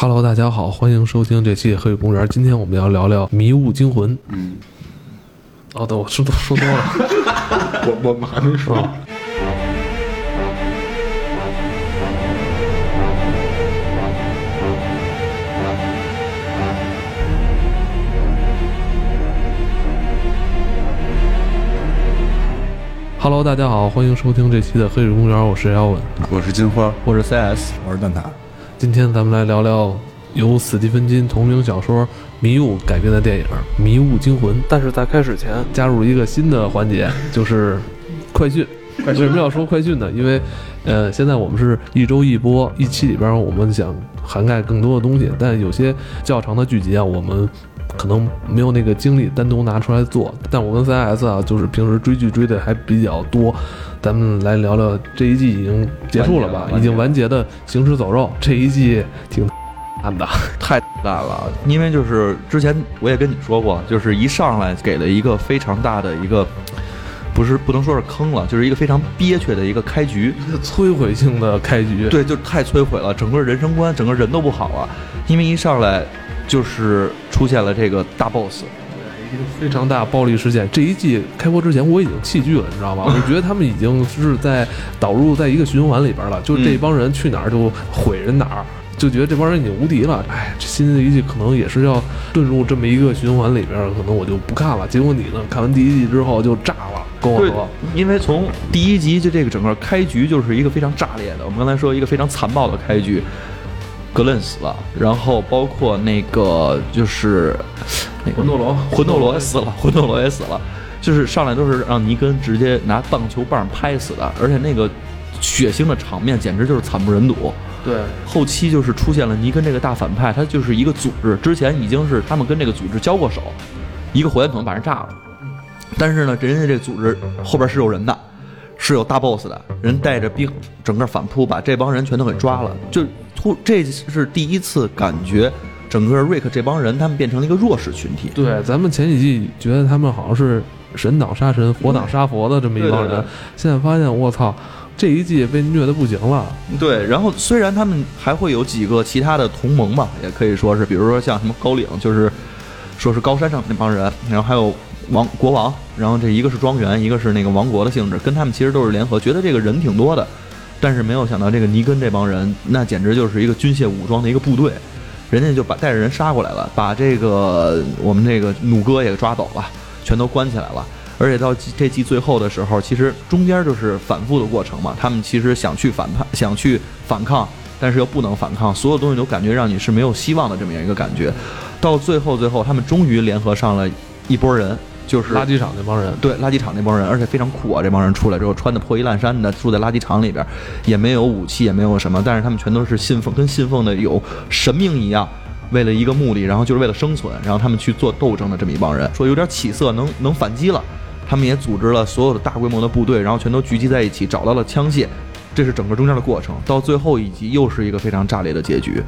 Hello，大家好，欢迎收听这期《黑水公园》。今天我们要聊聊《迷雾惊魂》。嗯，哦，对，我说多说多了。我我们还没说。Hello，大家好，欢迎收听这期的《黑水公园》，我是 Elvin，我是金花，我是 CS，我是蛋挞。今天咱们来聊聊由斯蒂芬金同名小说《迷雾》改编的电影《迷雾惊魂》。但是在开始前，加入一个新的环节，就是快讯。为什么要说快讯呢？因为，呃，现在我们是一周一播，一期里边我们想涵盖更多的东西，但有些较长的剧集啊，我们可能没有那个精力单独拿出来做。但我跟 CS 啊，就是平时追剧追的还比较多。咱们来聊聊这一季已经结束了吧？已经完结的《行尸走肉》这一季挺烂的，太烂了。因为就是之前我也跟你说过，就是一上来给了一个非常大的一个，不是不能说是坑了，就是一个非常憋屈的一个开局，摧毁性的开局。对，就太摧毁了，整个人生观，整个人都不好了。因为一上来就是出现了这个大 boss。一个非常大暴力事件。这一季开播之前，我已经弃剧了，你知道吗？我觉得他们已经是在导入在一个循环里边了，就这帮人去哪儿就毁人哪儿，就觉得这帮人已经无敌了。哎，这新的一季可能也是要遁入这么一个循环里边，可能我就不看了。结果你呢？看完第一季之后就炸了，跟我说。因为从第一集就这个整个开局就是一个非常炸裂的，我们刚才说一个非常残暴的开局。格伦死了，然后包括那个就是那个魂斗罗，魂斗罗也死了，魂斗罗也死了，就是上来都是让尼根直接拿棒球棒拍死的，而且那个血腥的场面简直就是惨不忍睹。对，后期就是出现了尼根这个大反派，他就是一个组织，之前已经是他们跟这个组织交过手，一个火箭筒把人炸了，但是呢，人家这组织后边是有人的，是有大 boss 的人带着兵，整个反扑把这帮人全都给抓了，就。突，这是第一次感觉整个瑞克这帮人，他们变成了一个弱势群体。对，咱们前几季觉得他们好像是神挡杀神，佛挡杀佛的这么一帮人，现在发现我操，这一季被虐的不行了。对，然后虽然他们还会有几个其他的同盟吧，也可以说是，比如说像什么高岭，就是说是高山上那帮人，然后还有王国王，然后这一个是庄园，一个是那个王国的性质，跟他们其实都是联合，觉得这个人挺多的。但是没有想到，这个尼根这帮人，那简直就是一个军械武装的一个部队，人家就把带着人杀过来了，把这个我们这个弩哥也抓走了，全都关起来了。而且到这季最后的时候，其实中间就是反复的过程嘛，他们其实想去反叛，想去反抗，但是又不能反抗，所有东西都感觉让你是没有希望的这么样一个感觉。到最后，最后他们终于联合上了一波人。就是垃圾场那帮人，对垃圾场那帮人，而且非常酷啊！这帮人出来之后，穿的破衣烂衫的，住在垃圾场里边，也没有武器，也没有什么，但是他们全都是信奉，跟信奉的有神明一样，为了一个目的，然后就是为了生存，然后他们去做斗争的这么一帮人，说有点起色，能能反击了，他们也组织了所有的大规模的部队，然后全都聚集在一起，找到了枪械，这是整个中间的过程。到最后一集又是一个非常炸裂的结局，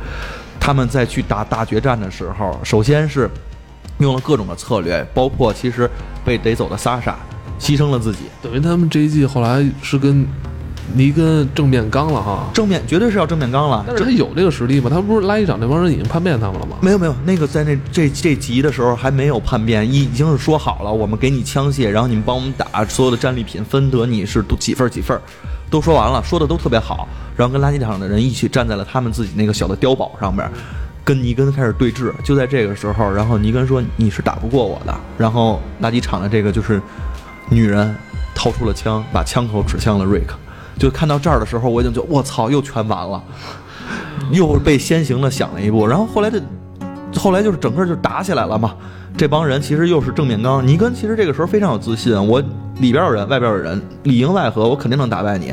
他们在去打大决战的时候，首先是。用了各种的策略，包括其实被逮走的萨莎，牺牲了自己，等于他们这一季后来是跟尼根正面刚了哈，正面绝对是要正面刚了。但是他有这个实力吗？他不是垃圾场那帮人已经叛变他们了吗？没有没有，那个在那这这集的时候还没有叛变，已经是说好了，我们给你枪械，然后你们帮我们打，所有的战利品分得你是几份几份，都说完了，说的都特别好，然后跟垃圾场的人一起站在了他们自己那个小的碉堡上面。跟尼根开始对峙，就在这个时候，然后尼根说：“你是打不过我的。”然后垃圾场的这个就是女人掏出了枪，把枪口指向了瑞克。就看到这儿的时候，我已经觉得我操，又全完了，又被先行的想了一步。然后后来的，后来就是整个就打起来了嘛。这帮人其实又是正面刚。尼根其实这个时候非常有自信，我里边有人，外边有人，里应外合，我肯定能打败你。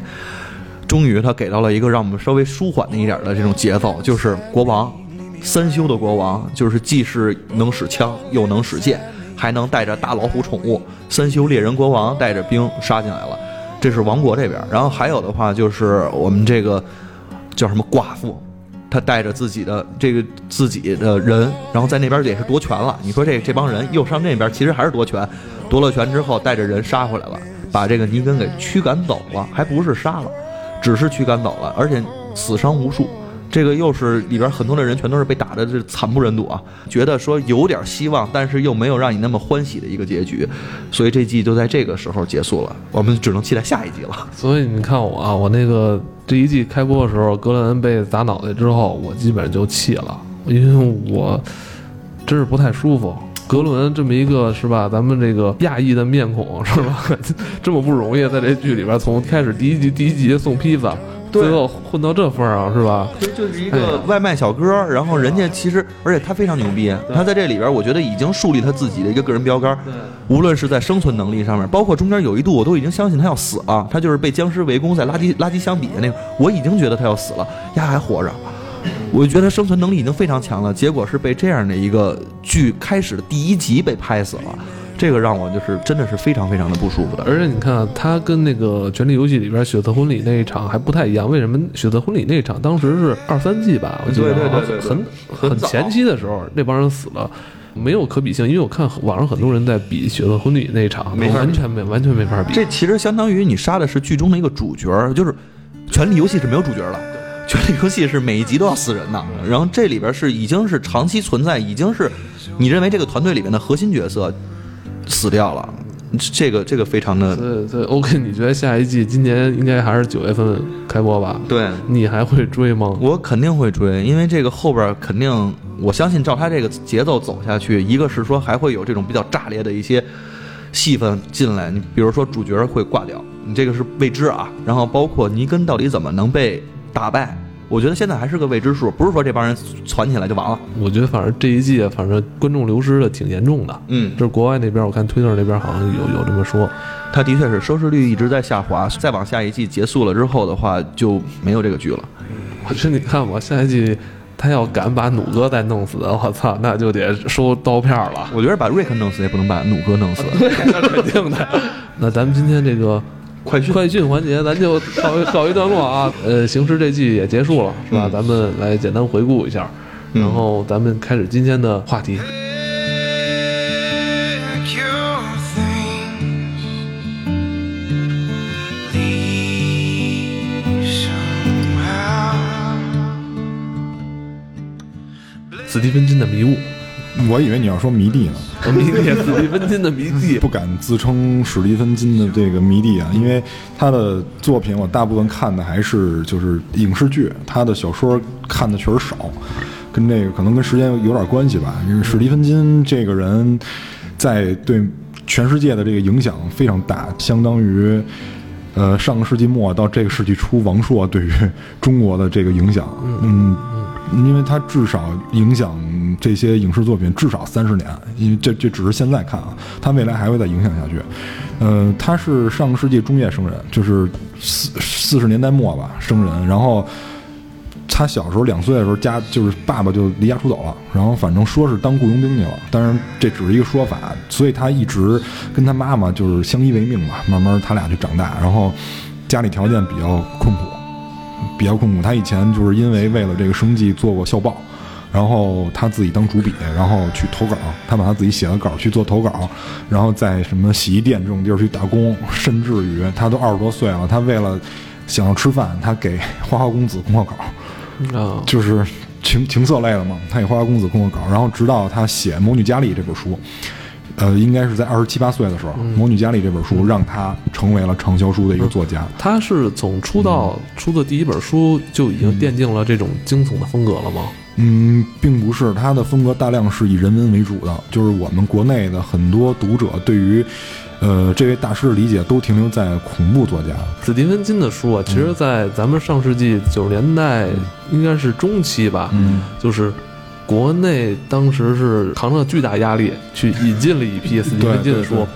终于他给到了一个让我们稍微舒缓的一点的这种节奏，就是国王。三修的国王就是既是能使枪又能使剑，还能带着大老虎宠物。三修猎人国王带着兵杀进来了，这是王国这边。然后还有的话就是我们这个叫什么寡妇，他带着自己的这个自己的人，然后在那边也是夺权了。你说这这帮人又上那边，其实还是夺权。夺了权之后，带着人杀回来了，把这个尼根给驱赶走了，还不是杀了，只是驱赶走了，而且死伤无数。这个又是里边很多的人全都是被打的这惨不忍睹啊，觉得说有点希望，但是又没有让你那么欢喜的一个结局，所以这季就在这个时候结束了，我们只能期待下一季了。所以你看我啊，我那个这一季开播的时候，格伦被砸脑袋之后，我基本就气了，因为我真是不太舒服。格伦这么一个是吧，咱们这个亚裔的面孔是吧，这么不容易，在这剧里边从开始第一集第一集送披萨，最后混到这份儿上是吧？其实就是一个外卖小哥，然后人家其实，而且他非常牛逼，他在这里边，我觉得已经树立他自己的一个个人标杆。无论是在生存能力上面，包括中间有一度，我都已经相信他要死了。他就是被僵尸围攻在垃圾垃圾箱底下那个，我已经觉得他要死了，丫还活着。我就觉得他生存能力已经非常强了，结果是被这样的一个剧开始的第一集被拍死了，这个让我就是真的是非常非常的不舒服的。而且你看啊，他跟那个《权力游戏》里边血色婚礼那一场还不太一样。为什么血色婚礼那一场当时是二三季吧？我记得很很很前期的时候，那帮人死了。没有可比性，因为我看网上很多人在比血色婚礼那一场，完全没完全没法比。这其实相当于你杀的是剧中的一个主角儿，就是《权力游戏》是没有主角了，《权力游戏》是每一集都要死人的。然后这里边是已经是长期存在，已经是你认为这个团队里面的核心角色死掉了，这个这个非常的对对，OK，你觉得下一季今年应该还是九月份开播吧？对。你还会追吗？我肯定会追，因为这个后边肯定，我相信照他这个节奏走下去，一个是说还会有这种比较炸裂的一些戏份进来，你比如说主角会挂掉，你这个是未知啊。然后包括尼根到底怎么能被打败，我觉得现在还是个未知数，不是说这帮人攒起来就完了。我觉得反正这一季，反正观众流失的挺严重的。嗯就是国外那边，我看推特那边好像有有这么说。他的确是收视率一直在下滑，再往下一季结束了之后的话，就没有这个剧了。我说你看吧，下一季他要敢把弩哥再弄死，我操，那就得收刀片了。我觉得把瑞克弄死也不能把弩哥弄死。那 肯定的。那咱们今天这个快讯快讯环节，咱就告一告一段落啊。呃，行尸这季也结束了，是吧？嗯咱们来简单回顾一下，嗯然后咱们开始今天的话题。斯蒂芬金的迷雾，我以为你要说迷弟呢，迷弟，史蒂芬金的迷弟 不。敢自称史蒂芬金的这个迷弟啊，因为他的作品我大部分看的还是就是影视剧，他的小说看的确实少，跟这个可能跟时间有点关系吧。因为史蒂芬金这个人在对全世界的这个影响非常大，相当于。呃，上个世纪末到这个世纪初，王朔对于中国的这个影响，嗯，因为他至少影响这些影视作品至少三十年，因为这这只是现在看啊，他未来还会再影响下去。呃，他是上个世纪中叶生人，就是四四十年代末吧生人，然后他小时候两岁的时候，家就是爸爸就离家出走了，然后反正说是当雇佣兵去了，当然这只是一个说法，所以他一直跟他妈妈就是相依为命嘛，慢慢他俩就长大，然后家里条件比较困苦，比较困苦。他以前就是因为为了这个生计做过校报，然后他自己当主笔，然后去投稿，他把他自己写的稿去做投稿，然后在什么洗衣店这种地儿去打工，甚至于他都二十多岁了，他为了想要吃饭，他给花花公子供过稿。啊，就是情情色类的嘛，他给花花公子供过稿，然后直到他写《魔女佳丽》这本书，呃，应该是在二十七八岁的时候，魔女佳丽》这本书让他成为了畅销书的一个作家。他是从出道出的第一本书就已经奠定了这种惊悚的风格了吗？嗯，并不是，他的风格大量是以人文为主的，就是我们国内的很多读者对于，呃，这位大师的理解都停留在恐怖作家。史蒂芬金的书啊，其实，在咱们上世纪九十年代应该是中期吧，嗯就是国内当时是扛着巨大压力去引进了一批斯蒂芬金的书。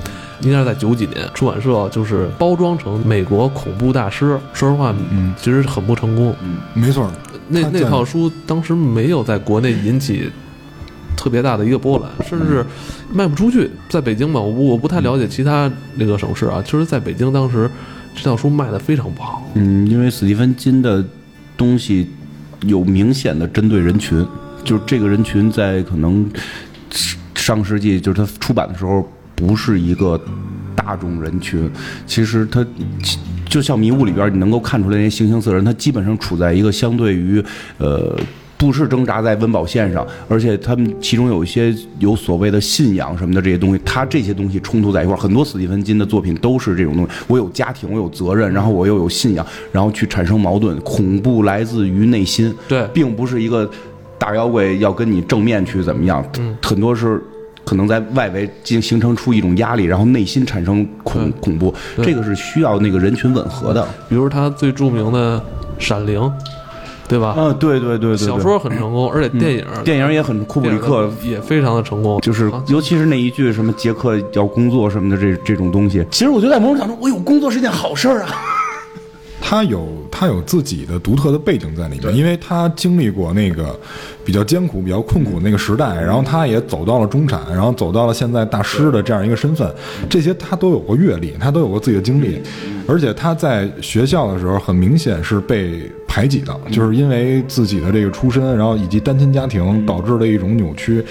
应该是在九几年，出版社就是包装成美国恐怖大师。说实话，嗯，其实很不成功。嗯没错，那那套书当时没有在国内引起特别大的一个波澜，甚至卖不出去。在北京吧，我不我不太了解其他那个省市啊，其实在北京当时这套书卖的非常不好。嗯，因为史蒂芬金的东西有明显的针对人群，就是这个人群在可能上世纪就是他出版的时候不是一个大众人群，其实他就像迷雾里边你能够看出来那些形形色人，他基本上处在一个相对于呃。不是挣扎在温饱线上，而且他们其中有一些有所谓的信仰什么的这些东西，他这些东西冲突在一块儿。很多史蒂芬金的作品都是这种东西，我有家庭，我有责任，然后我又有信仰，然后去产生矛盾。恐怖来自于内心，对并不是一个大妖怪要跟你正面去怎么样，很多是可能在外围形形成出一种压力，然后内心产生恐恐怖，这个是需要那个人群吻合的。比如他最著名的《闪灵》，对吧？嗯，对对对对，对小说很成功，而且电影电影也很库布里克也非常的成功，就是啊尤其是那一句什么杰克要工作什么的这这种东西，其实我觉得在某种角度，我有工作是件好事儿啊。他有他有自己的独特的背景在里面，因为他经历过那个比较艰苦、比较困苦的那个时代，然后他也走到了中产，然后走到了现在大师的这样一个身份，这些他都有过阅历，他都有过自己的经历，而且他在学校的时候很明显是被排挤的，就是因为自己的这个出身，然后以及单亲家庭导致的一种扭曲，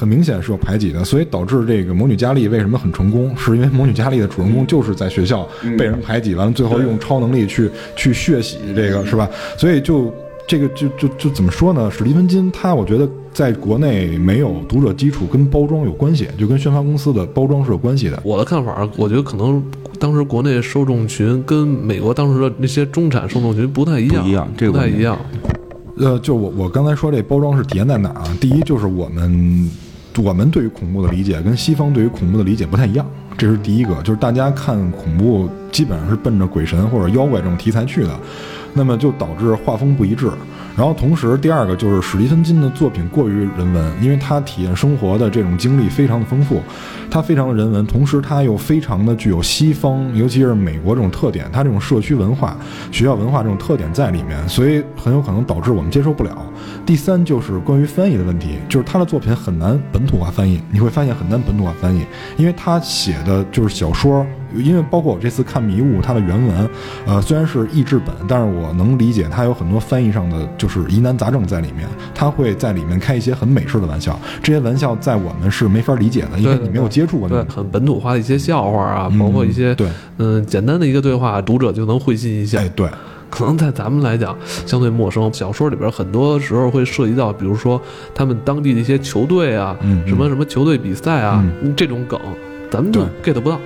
很明显是有排挤的，所以导致这个魔女佳丽为什么很成功，是因为魔女佳丽的主人公就是在学校被人排挤，完了最后用超能力去去血洗这个是吧？所以就这个就就就怎么说呢？史蒂芬金他我觉得在国内没有读者基础，跟包装有关系，就跟宣发公司的包装是有关系的。我的看法，我觉得可能当时国内受众群跟美国当时的那些中产受众群不太一样，不一样这个不太一样。呃，就我我刚才说这包装是体现在哪儿啊？第一就是我们我们对于恐怖的理解跟西方对于恐怖的理解不太一样，这是第一个，就是大家看恐怖基本上是奔着鬼神或者妖怪这种题材去的，那么就导致画风不一致。然后同时第二个就是史蒂芬金的作品过于人文，因为他体验生活的这种经历非常的丰富，他非常的人文，同时他又非常的具有西方，尤其是美国这种特点，他这种社区文化、学校文化这种特点在里面，所以很有可能导致我们接受不了。第三就是关于翻译的问题，就是他的作品很难本土化翻译，你会发现很难本土化翻译，因为他写的就是小说，因为包括我这次看《迷雾》，它的原文，呃，虽然是译制本，但是我能理解它有很多翻译上的就是疑难杂症在里面，它会在里面开一些很美式的玩笑，这些玩笑在我们是没法理解的，因为你没有接触过那对，种。很本土化的一些笑话啊，嗯包括一些对嗯简单的一个对话，读者就能会心一笑。哎，对，可能在咱们来讲相对陌生。小说里边很多时候会涉及到，比如说他们当地的一些球队啊，什么什么球队比赛啊，这种梗，咱们就 get 不到。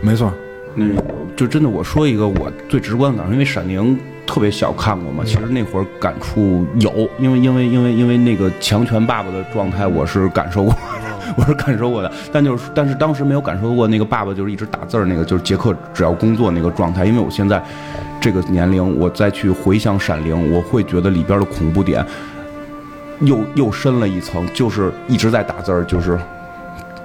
没错，那个就真的我说一个我最直观的感受，因为《闪灵》特别小看过嘛，其实那会儿感触有，因为因为因为因为那个强权爸爸的状态我是感受过。我是感受过的，但就是但是当时没有感受过那个爸爸就是一直打字儿那个，就是杰克只要工作那个状态。因为我现在这个年龄，我再去回想《闪灵》，我会觉得里边的恐怖点又又深了一层，就是一直在打字儿，就是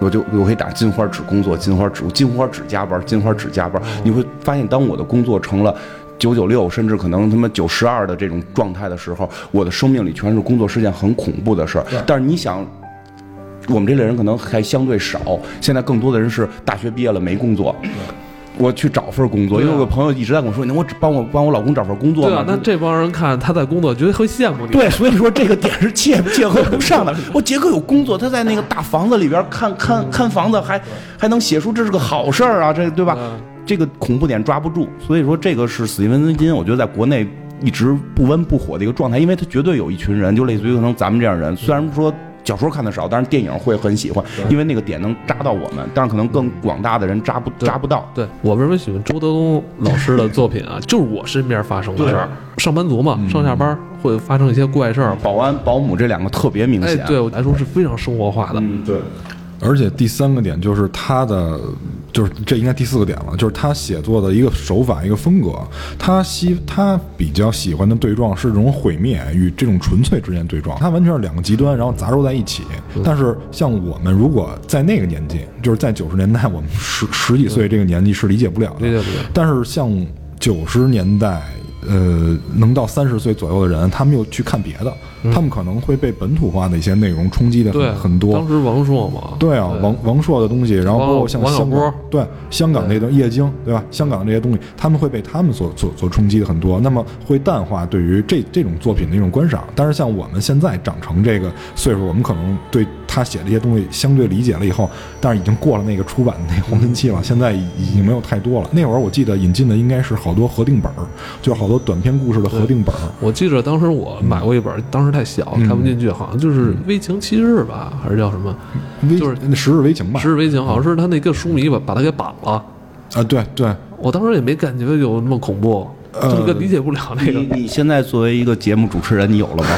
我就我可以打金花只工作，金花只金花只加班，金花只加班。你会发现，当我的工作成了九九六，甚至可能他妈九十二的这种状态的时候，我的生命里全是工作，是件很恐怖的事儿。但是你想。我们这类人可能还相对少，现在更多的人是大学毕业了没工作，我去找份工作，因为我有个朋友一直在跟我说，你能我只帮我帮我老公找份工作吗？对啊，那这帮人看他在工作，绝对会羡慕你。对，所以说这个点是切切合不上的。我杰克有工作，他在那个大房子里边看看看房子，还还能写书这是个好事儿啊，这对吧？嗯这个恐怖点抓不住，所以说这个是史蒂文金，我觉得在国内一直不温不火的一个状态，因为他绝对有一群人，就类似于可能咱们这样人，虽然说。小说看的少，但是电影会很喜欢，因为那个点能扎到我们，但是可能更广大的人扎不扎不到。对我为什么喜欢周德东老师的作品啊？就是我身边发生的事儿，上班族嘛，上下班会发生一些怪事儿。保安、保姆这两个特别明哎，显。对我来说是非常生活化的。嗯，对。而且第三个点就是他的，就是这应该第四个点了，就是他写作的一个手法、一个风格。他喜他比较喜欢的对撞是这种毁灭与这种纯粹之间对撞，它完全是两个极端，然后杂糅在一起。但是像我们如果在那个年纪，就是在九十年代，我们十十几岁这个年纪是理解不了的。理解不了但是像九十年代呃能到三十岁左右的人，他们又去看别的，他们可能会被本土化的一些内容冲击的很很多当。时王朔嘛，对啊，王王朔的东西，然后包括像香港，对香港那段夜经，对吧？香港这些东西，他们会被他们所所所冲击的很多，那么会淡化对于这这种作品的一种观赏。但是像我们现在长成这个岁数，我们可能对他写的一些东西相对理解了以后，但是已经过了那个出版的那个黄金期了，现在已已经没有太多了。那会儿我记得引进的应该是好多合订本儿，就是好多短篇故事的合订本儿。我记得当时我买过一本，当时太小嗯看不进去，好像就是《危情七日》吧，还是叫什么就是那十日危情吧《十日危情》，好像是他那个书迷把把他给绑了。啊，对对，我当时也没感觉有那么恐怖，就是个理解不了那你个。你现在作为一个节目主持人，你有了吗？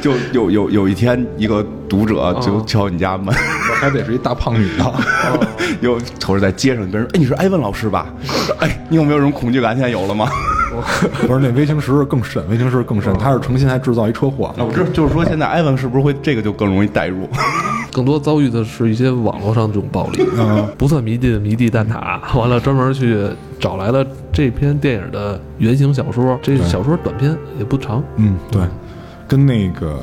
就有有有一天，一个读者就敲你家门，我还得是一大胖女的。又瞅着在街上，跟人说：“哎，你是艾文老师吧？”：“哎，你有没有这种恐惧感？现在有了吗 不是那微型石更甚，微型石更甚，他是诚心还制造一车祸？”。那，我知道，就是说现在艾文是不是会这个就更容易代入？更多遭遇的是一些网络上这种暴力，嗯 不算迷弟的迷弟蛋挞，完了专门去找来了这篇电影的原型小说，这小说短篇也不长，嗯，对，跟那个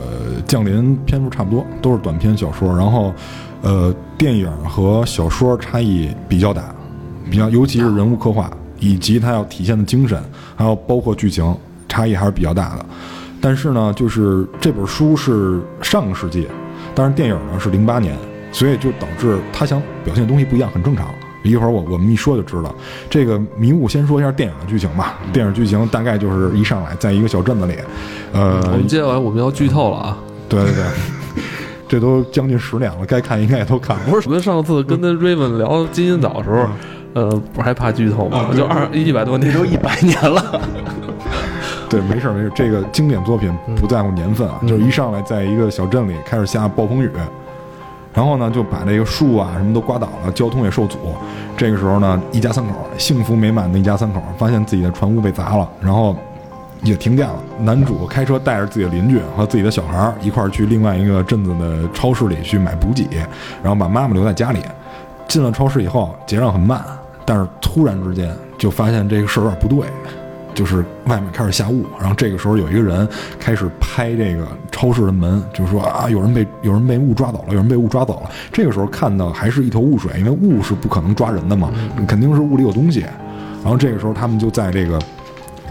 降临篇幅差不多，都是短篇小说。然后，呃，电影和小说差异比较大，比较尤其是人物刻画以及它要体现的精神，还有包括剧情差异还是比较大的。但是呢，就是这本书是上个世纪，但是电影呢是零八年，所以就导致他想表现的东西不一样，很正常。一会儿我我们一说就知道，这个迷雾先说一下电影的剧情吧。电影剧情大概就是一上来在一个小镇子里，呃我，们接下来我们要剧透了啊！对对对，这都将近十年了，该看应该也都看了。不是我们上次跟那 Raven 聊金银岛的时候，呃，不是还怕剧透吗？就二一百多年，都一百年了，对，没事儿没事儿，这个经典作品不在乎年份啊，就是一上来在一个小镇里开始下暴风雨，然后呢就把这个树啊什么都刮倒了，交通也受阻。这个时候呢，一家三口幸福美满的一家三口，发现自己的船屋被砸了，然后也停电了。男主开车带着自己的邻居和自己的小孩儿一块儿去另外一个镇子的超市里去买补给，然后把妈妈留在家里。进了超市以后，结账很慢，但是突然之间就发现这个事儿有点不对，就是外面开始下雾，然后这个时候有一个人开始拍这个超市的门，就是说啊，有人被有人被雾抓走了，有人被雾抓走了。这个时候看到还是一头雾水，因为雾是不可能抓人的嘛，肯定是雾里有东西。然后这个时候他们就在这个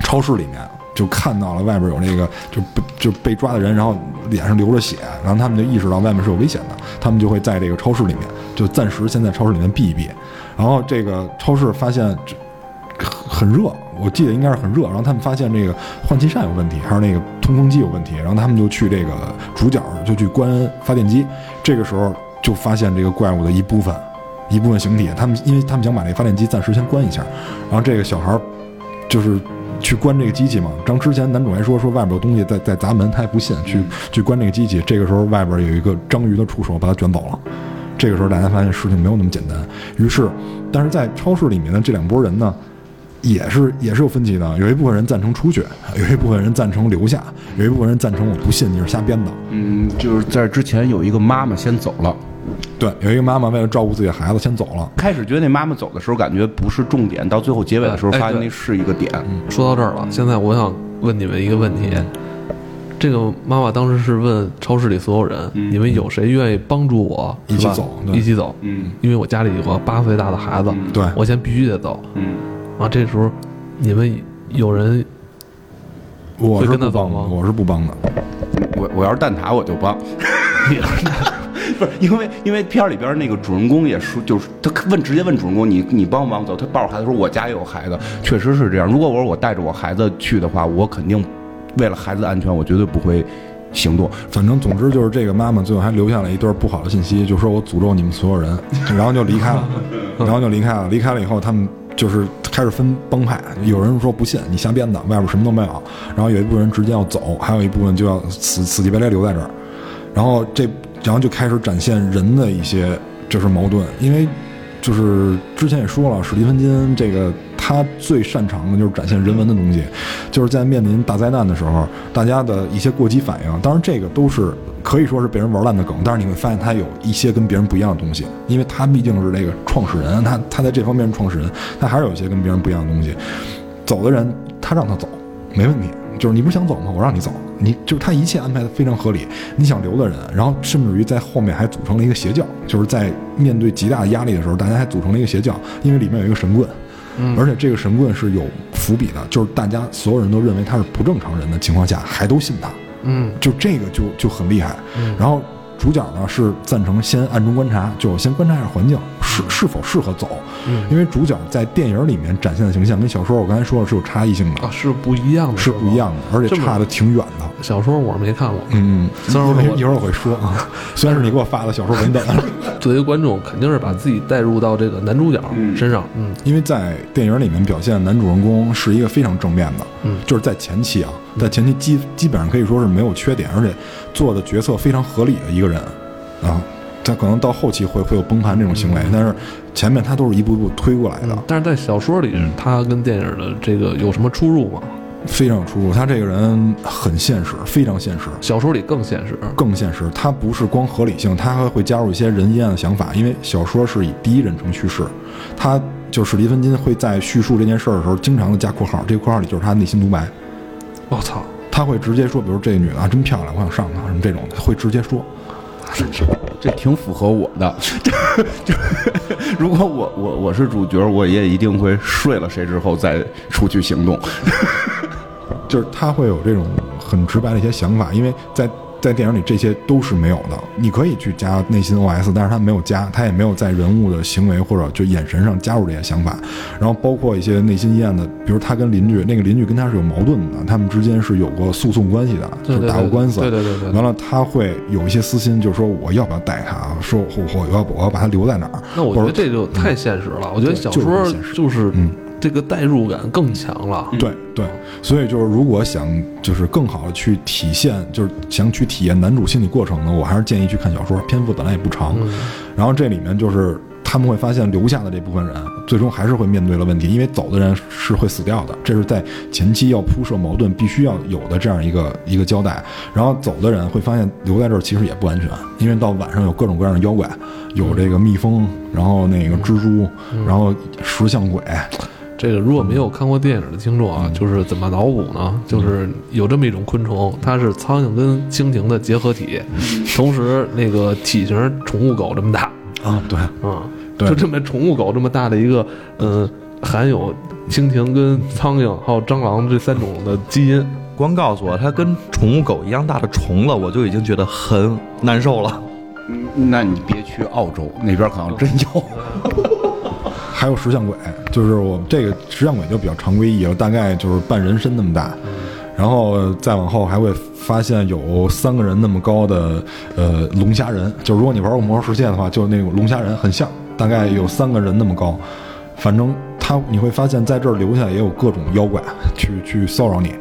超市里面就看到了外边有那个就被就被抓的人，然后脸上流着血，然后他们就意识到外面是有危险的，他们就会在这个超市里面就暂时先在超市里面避一避。然后这个超市发现这很热，我记得应该是很热。然后他们发现这个换气扇有问题，还是那个通风机有问题。然后他们就去这个主角就去关发电机。这个时候就发现这个怪物的一部分，一部分形体。他们因为他们想把这个发电机暂时先关一下。然后这个小孩儿就是去关这个机器嘛。张之前男主还说说外边有东西在在砸门，他也不信，去去关这个机器。这个时候外边有一个章鱼的触手把他卷走了。这个时候大家发现事情没有那么简单，于是，但是在超市里面的这两拨人呢，也是也是有分歧的。有一部分人赞成出去，有一部分人赞成留下，有一部分人赞成我不信你是瞎编的。嗯，就是在之前有一个妈妈先走了。对，有一个妈妈为了照顾自己的孩子先走了。开始觉得那妈妈走的时候感觉不是重点，到最后结尾的时候发现那是一个点。说到这儿了，现在我想问你们一个问题：这个妈妈当时是问超市里所有人，你们有谁愿意帮助我一起走一起走？嗯因为我家里有个八岁大的孩子，对我先必须得走。嗯，啊，这时候你们有人我是会跟他走吗我是不帮的。我我要是蛋挞我就帮。不是因为因为片儿里边那个主人公也说，就是他问直接问主人公你你帮不帮走？他抱着孩子说我家也有孩子，确实是这样。如果我说我带着我孩子去的话，我肯定为了孩子的安全，我绝对不会行动。反正总之就是这个妈妈最后还留下了一段不好的信息，就说我诅咒你们所有人，然后就离开了，然后就离开了。离开了以后，他们就是开始分帮派，有人说不信你瞎编的，外边什么都没有。然后有一部分人直接要走，还有一部分就要死死乞白赖留在这儿。然后这然后就开始展现人的一些就是矛盾，因为就是之前也说了，史蒂芬金这个他最擅长的就是展现人文的东西，就是在面临大灾难的时候，大家的一些过激反应。当然，这个都是可以说是被人玩烂的梗，但是你会发现他有一些跟别人不一样的东西，因为他毕竟是这个创始人，他他在这方面是创始人，他还是有一些跟别人不一样的东西。走的人他让他走，没问题。就是你不是想走吗？我让你走，你就是他一切安排的非常合理。你想留的人，然后甚至于在后面还组成了一个邪教，就是在面对极大的压力的时候，大家还组成了一个邪教，因为里面有一个神棍，而且这个神棍是有伏笔的，就是大家所有人都认为他是不正常人的情况下，还都信他。嗯就这个就就很厉害。然后主角呢是赞成先暗中观察，就先观察一下环境是是否适合走，因为主角在电影里面展现的形象跟小说我刚才说的是有差异性的，啊，是不一样的，是不一样的，而且差的挺远的。小说我是没看过，嗯，虽然说我一会儿我会说啊，虽然是你给我发的小说文本，作为观众肯定是把自己带入到这个男主角身上，嗯。因为在电影里面表现男主人公是一个非常正面的，嗯。就是在前期啊，在前期基基本上可以说是没有缺点，而且做的决策非常合理的一个人啊。他可能到后期会会有崩盘这种行为，但是前面他都是一步一步推过来的，但是在小说里，他跟电影的这个有什么出入吗？非常有出入。他这个人很现实，非常现实。小说里更现实，更现实，他不是光合理性，他还会加入一些人阴暗的想法。因为小说是以第一人称叙事，他就史蒂芬金会在叙述这件事儿的时候，经常的加括号，这个括号里就是他内心独白。我操，他会直接说，比如这女的啊真漂亮，我想上她什么这种的，会直接说。这挺符合我的。就如果我我我是主角，我也一定会睡了谁之后再出去行动。就是他会有这种很直白的一些想法，因为在在电影里这些都是没有的。你可以去加内心 OS，但是他没有加，他也没有在人物的行为或者就眼神上加入这些想法。然后包括一些内心阴暗的，比如他跟邻居，那个邻居跟他是有矛盾的，他们之间是有过诉讼关系的，就是打过官司。对对对对对完了，他会有一些私心，就是说我要不要带他，说我我要我要把他留在哪儿。那我觉得这就太现实了。我觉得就是小说就是嗯这个代入感更强了。对对，所以就是如果想就是更好的去体现，就是想去体验男主心理过程呢，我还是建议去看小说，篇幅本来也不长。然后这里面就是他们会发现留下的这部分人，最终还是会面对了问题，因为走的人是会死掉的，这是在前期要铺设矛盾必须要有的这样一个一个交代。然后走的人会发现留在这儿其实也不安全，因为到晚上有各种各样的妖怪，有这个蜜蜂，然后那个蜘蛛，然后石像鬼。这个如果没有看过电影的听众啊，就是怎么脑补呢？就是有这么一种昆虫，它是苍蝇跟蜻蜓的结合体，同时那个体型宠物狗这么大啊，对，啊，对就这么宠物狗这么大的一个，嗯、含有蜻蜓跟苍蝇还有蟑螂这三种的基因。光告诉我它跟宠物狗一样大的虫了，我就已经觉得很难受了。那你别去澳洲那边，可能真有。还有石像鬼，就是我这个石像鬼就比较常规一了，大概就是半人身那么大，然后再往后还会发现有三个人那么高的呃龙虾人，就如果你玩过魔兽世界的话，就那种龙虾人很像，大概有三个人那么高，反正他你会发现在这儿留下也有各种妖怪去去骚扰你，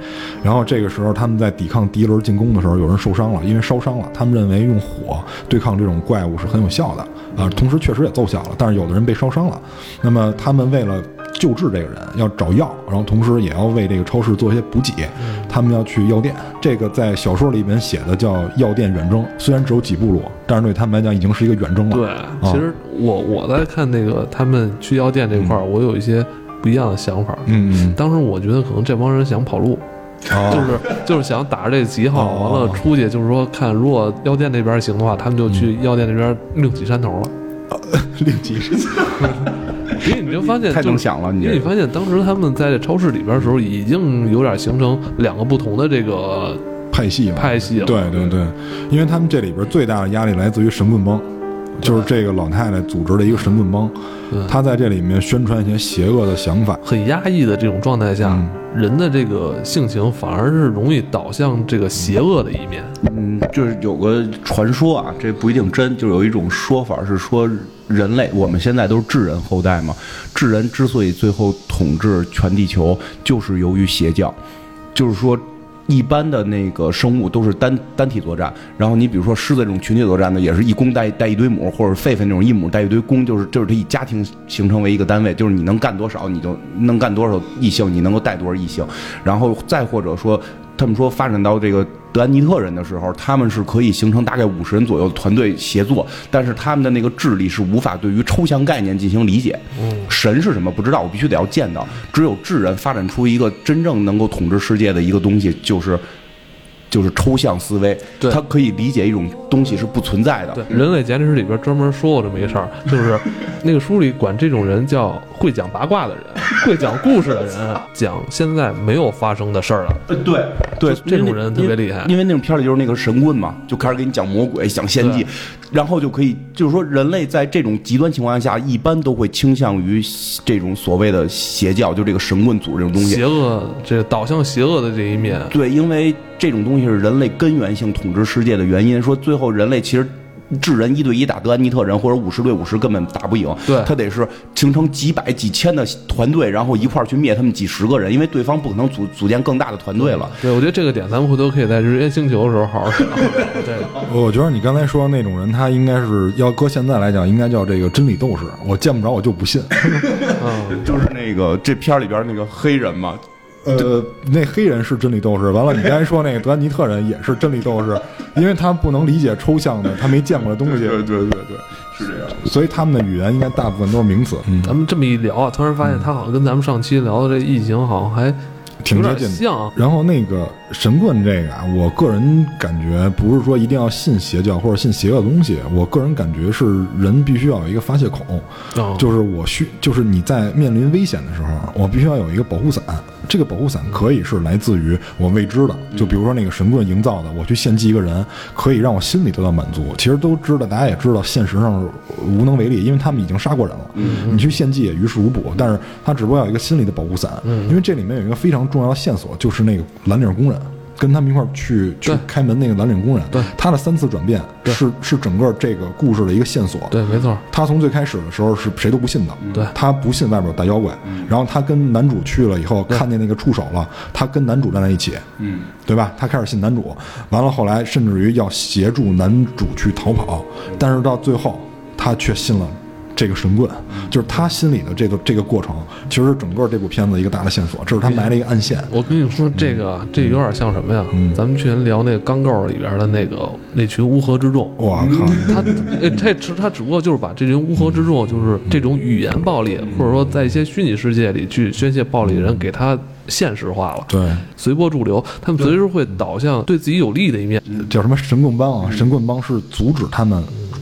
然后这个时候他们在抵抗第一轮进攻的时候，有人受伤了，因为烧伤了，他们认为用火对抗这种怪物是很有效的。啊，同时确实也奏效了，但是有的人被烧伤了，那么他们为了救治这个人，要找药，然后同时也要为这个超市做一些补给，他们要去药店，这个在小说里面写的叫药店远征，虽然只有几步路，但是对他们来讲已经是一个远征了。对，其实我我在看那个他们去药店这块儿，我有一些不一样的想法。嗯嗯当时我觉得可能这帮人想跑路，哦。就是就是想打着这个旗号，哦。完了出去就是说看，如果药店那边行的话，他们就去药店那边另起山头了。另起是 因为你就发现太就是能想了，你因为你发现当时他们在这超市里边的时候，已经有点形成两个不同的这个派系了，派系了。对对。对，因为他们这里边最大的压力来自于神棍帮，就是这个老太太组织的一个神棍帮，她在这里面宣传一些邪恶的想法。很压抑的这种状态下，嗯人的这个性情反而是容易导向这个邪恶的一面。嗯，就是有个传说啊，这不一定真，就是有一种说法是说，人类我们现在都是智人后代嘛，智人之所以最后统治全地球，就是由于邪教，就是说。一般的那个生物都是单单体作战，然后你比如说狮子这种群体作战呢，也是一公带带一堆母，或者狒狒那种一母带一堆公，就是就是它以家庭形成为一个单位，就是你能干多少，你就能干多少异性，你能够带多少异性，然后再或者说他们说发展到这个德安尼特人的时候，他们是可以形成大概五十人左右的团队协作，但是他们的那个智力是无法对于抽象概念进行理解。神是什么不知道，我必须得要见到。只有智人发展出一个真正能够统治世界的一个东西，就是就是抽象思维。对他可以理解一种东西是不存在的。对，《人类简历史》里边专门说过这么一事儿，就是 那个书里管这种人叫会讲八卦的人，会讲故事的人，讲现在没有发生的事儿了。呃，对对，这种人特别厉害因为因为那种片儿里就是那个神棍嘛，就开始给你讲魔鬼、讲先际对，然后就可以，就是说人类在这种极端情况下，一般都会倾向于这种所谓的邪教，就这个神棍组这种东西邪。恶，这个导向邪恶的这一面，对，因为这种东西是人类根源性统治世界的原因。说最后人类其实智人一对一打德安尼特人，或者五十对五十根本打不赢。对他得是形成几百几千的团队，然后一块儿去灭他们几十个人，因为对方不可能组组建更大的团队了。对我觉得这个点咱们回头可以在日月星球的时候好好聊。对，我觉得你刚才说的那种人，他应该是要搁现在来讲，应该叫这个真理斗士。我见不着，我就不信。嗯，就是那个这片里边那个黑人嘛，呃，那黑人是真理斗士，完了，你刚才说那个德安尼特人也是真理斗士，因为他不能理解抽象的，他没见过的东西，对对对对，是这样。所以他们的语言应该大部分都是名词，嗯，咱们这么一聊啊，突然发现他好像跟咱们上期聊的这异形好像还有点挺接近的。像啊。然后那个神棍这个啊，我个人感觉不是说一定要信邪教或者信邪恶东西，我个人感觉是人必须要有一个发泄口，哦就是我需就是你在面临危险的时候，我必须要有一个保护伞。这个保护伞可以是来自于我未知的，就比如说那个神棍营造的，我去献祭一个人，可以让我心里得到满足。其实都知道，大家也知道，现实上无能为力，因为他们已经杀过人了。你去献祭也于事无补，但是他只不过要有一个心理的保护伞，因为这里面有一个非常重要的线索，就是那个蓝领工人。跟他们一块儿去去开门那个蓝领工人，对。他的三次转变是是整个这个故事的一个线索。对，没错，他从最开始的时候是谁都不信的，对。他不信外边有大妖怪，然后他跟男主去了以后，看见那个触手了，他跟男主站在一起，嗯，对吧？他开始信男主，完了后来甚至于要协助男主去逃跑，但是到最后他却信了。这个神棍，就是他心里的这个这个过程，其实整个这部片子一个大的线索，这是他埋了一个暗线。我跟你说，这个这有点像什么呀？咱们去年聊那个《钢构》里边的那个那群乌合之众，我靠，他呃，他只他只不过就是把这群乌合之众，就是这种语言暴力，或者说在一些虚拟世界里去宣泄暴力的人，给他现实化了，对，随波逐流，他们随时会导向对自己有利的一面。叫什么神棍帮啊？神棍帮是阻止他们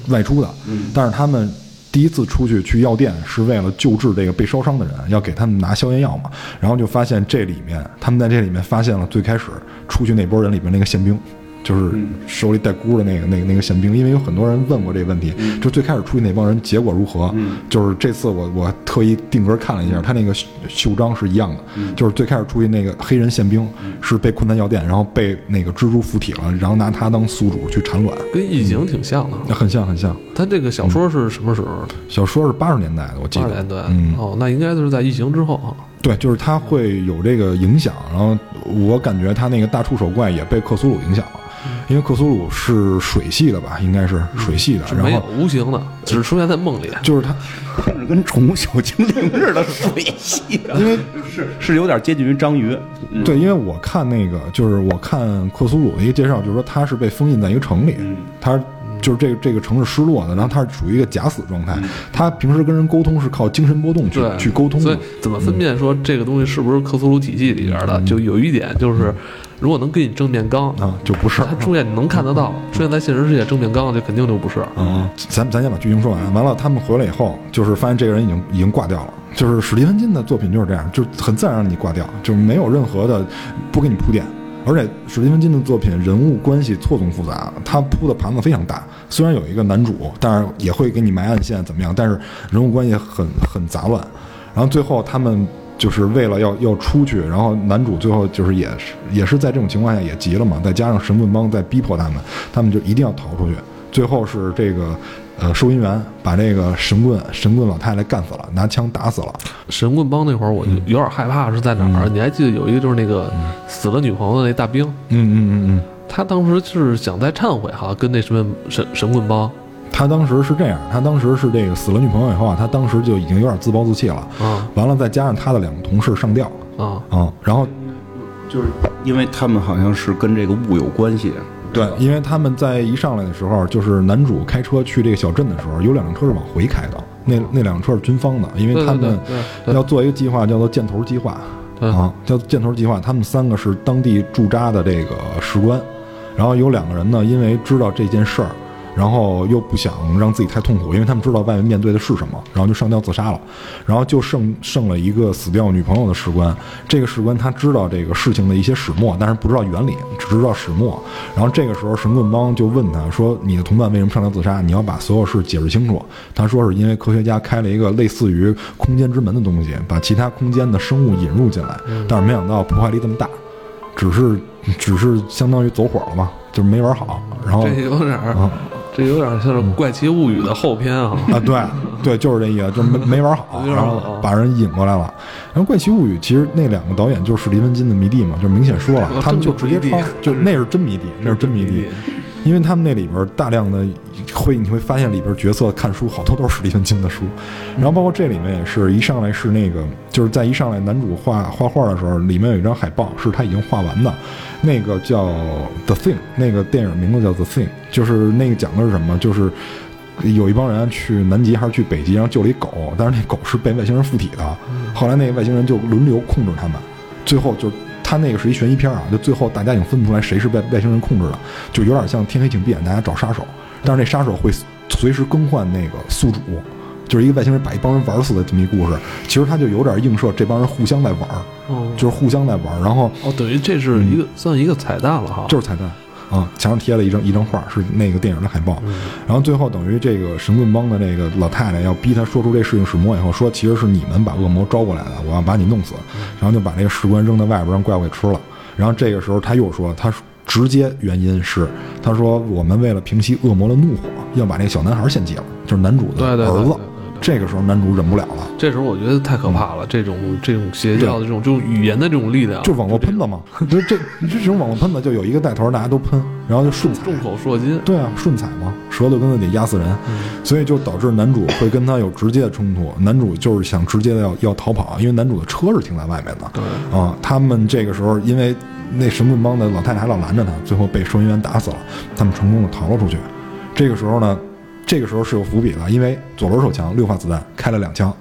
外出的，但是他们第一次出去去药店是为了救治这个被烧伤的人，要给他们拿消炎药嘛。然后就发现这里面，他们在这里面发现了最开始出去那波人里面那个宪兵。就是手里带箍的那个、那个、那个宪兵，因为有很多人问过这个问题，就最开始出去那帮人结果如何？就是这次我我特意定格看了一下，他那个袖袖章是一样的，就是最开始出去那个黑人宪兵是被困在药店，然后被那个蜘蛛附体了，然后拿他当宿主去产卵，跟异形挺像的。很像很像。他这个小说是什么时候？小说是八十年代的，我记得。八十年代。嗯，哦，那应该就是在异形之后啊。对，就是它会有这个影响，然后我感觉它那个大触手怪也被克苏鲁影响了，因为克苏鲁是水系的吧，应该是水系的，是没有然后无形的，只是出现在梦里。就是他，听着跟宠物小精灵似的，水系的，因为是是有点接近于章鱼。对，因为我看那个，就是我看克苏鲁的一个介绍，就是说它是被封印在一个城里，他就是这个这个城市失落的，然后他是处于一个假死状态，他平时跟人沟通是靠精神波动去，去沟通的所以，怎么分辨说这个东西是不是克苏鲁体系里边的？就有一点就是，如果能跟你正面刚，啊，就不是他出现你能看得到，出现在现实世界正面刚，就肯定就不是。嗯，咱咱先把剧情说完。完了，他们回来以后，就是发现这个人已经已经挂掉了。就是史蒂芬金的作品就是这样，就很自然让你挂掉，就没有任何的不给你铺垫。而且史蒂芬金的作品人物关系错综复杂，他铺的盘子非常大。虽然有一个男主，但是也会给你埋暗线怎么样，但是人物关系很很杂乱。然后最后他们就是为了要要出去，然后男主最后就是也是也是在这种情况下也急了嘛，再加上神棍帮在逼迫他们，他们就一定要逃出去。最后是这个呃收银员把这个神棍神棍老太太干死了，拿枪打死了。神棍帮那会儿，我就有点害怕是在哪儿？你还记得有一个就是那个死了女朋友的那大兵，嗯嗯嗯嗯，他当时是想再忏悔哈，跟那什么神神棍帮他当时是这样，他当时是这个死了女朋友以后啊，他当时就已经有点自暴自弃了。啊完了，再加上他的两个同事上吊啊啊，然后就是因为他们好像是跟这个雾有关系。对，因为他们在一上来的时候，就是男主开车去这个小镇的时候，有两辆车是往回开的，那那两辆车是军方的，因为他们要做一个计划，叫做箭头计划对啊，叫箭头计划。他们三个是当地驻扎的这个士官，然后有两个人呢，因为知道这件事儿。然后又不想让自己太痛苦，因为他们知道外面面对的是什么，然后就上吊自杀了。然后就剩剩了一个死掉女朋友的士官，这个士官他知道这个事情的一些始末，但是不知道原理，只知道始末。然后这个时候神棍帮就问他说：“你的同伴为什么上吊自杀？你要把所有事解释清楚。”他说是因为科学家开了一个类似于空间之门的东西，把其他空间的生物引入进来，但是没想到破坏力这么大，只是只是相当于走火了嘛，就是没玩好。然后这有点儿啊，这有点像是《怪奇物语》的后篇啊。啊，对对，就是这意思，就没没玩好，然后把人引过来了。然后《怪奇物语》其实那两个导演就是史蒂芬金的迷弟嘛，就明显说了哦，他们就直接抄，就 那是真迷弟，那是真迷弟，因为他们那里边大量的会你会发现里边角色看书好多都是史蒂芬金的书，然后包括这里面也是一上来是那个就是在一上来男主画画画的时候，里面有一张海报是他已经画完的，那个叫《The Thing》，那个电影名字叫《The Thing》，就是那个讲的是什么？就是有一帮人去南极还是去北极，然后救了一狗，但是那狗是被外星人附体的，后来那个外星人就轮流控制他们，最后就他那个是一悬疑片啊，就最后大家已经分不出来谁是被外星人控制的，就有点像天黑请闭眼，大家找杀手，但是那杀手会随时更换那个宿主。就是一个外星人把一帮人玩死的这么一故事，其实他就有点映射这帮人互相在玩，哦就是互相在玩，然后哦，等于这是一个算一个彩蛋了哈。就是彩蛋啊，墙上贴了一张一张画，是那个电影的海报。然后最后等于这个神棍帮的这个老太太要逼他说出这事情始末以后，说其实是你们把恶魔招过来的，我要把你弄死，然后就把那个士官扔在外边让怪物给吃了。然后这个时候他又说，他直接原因是他说我们为了平息恶魔的怒火，要把那个小男孩献祭了，就是男主的儿子对对对。这个时候男主忍不了了。这时候我觉得太可怕了，这种这种邪教的这种这种语言的这种力量，就网络喷子嘛，就这这这种网络喷子就有一个带头，大家都喷，然后就顺踩，众口铄金。对啊，顺踩嘛，舌头根子得压死人，所以就导致男主会跟他有直接的冲突。男主就是想直接的要要逃跑，因为男主的车是停在外面的。对啊，他们这个时候因为那神棍帮的老太太还老拦着他，最后被收银员打死了，他们成功的逃了出去。这个时候呢，这个时候是有伏笔的，因为左轮手枪六发子弹开了两枪，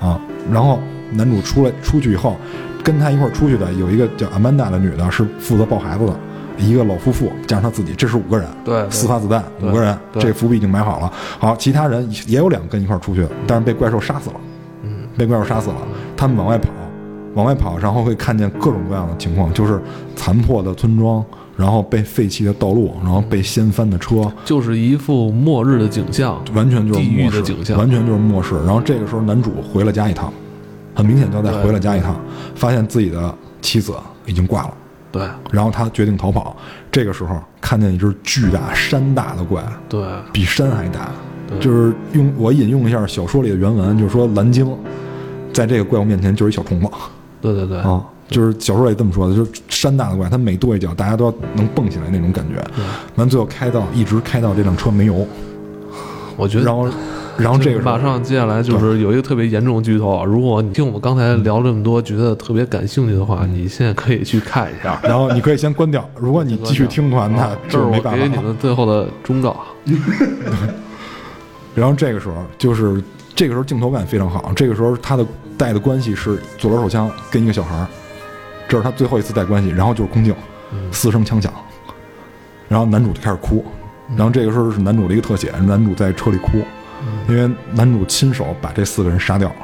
啊，然后男主出来出去以后，跟他一块儿出去的有一个叫阿曼达的女的，是负责抱孩子的，一个老夫妇加上他自己，这是五个人，对对。四发子弹五个人，这伏笔已经埋好了。好，其他人也有两个跟一块儿出去的，但是被怪兽杀死了，嗯，被怪兽杀死了，他们往外跑，往外跑，然后会看见各种各样的情况，就是残破的村庄，然后被废弃的道路，然后被掀翻的车，就是一副末日的景象，完全就是地狱末世的景象。完全就是末世。然后这个时候男主回了家一趟，很明显交代对回了家一趟，发现自己的妻子已经挂了，对。然后他决定逃跑。这个时候看见一只巨大山大的怪，对。比山还大，就是用我引用一下小说里的原文，就是说蓝鲸在这个怪物面前就是一小虫子对对对，啊。就是小说也这么说的，就是山大的怪，它每跺一脚，大家都要能蹦起来那种感觉。完，最后开到一直开到这辆车没油，我觉得然后，然后这个马上接下来就是有一个特别严重的剧透啊！如果你听我们刚才聊这么多，觉得特别感兴趣的话，你现在可以去看一下。然后你可以先关掉。如果你继续听的话，那这是我给你。们最后的忠告。然后这个时候就是这个时候镜头感非常好。这个时候他的带的关系是左轮手枪跟一个小孩儿，这是他最后一次带关系。然后就是空镜，四声枪响，然后男主就开始哭。然后这个时候是男主的一个特写，男主在车里哭，因为男主亲手把这四个人杀掉了。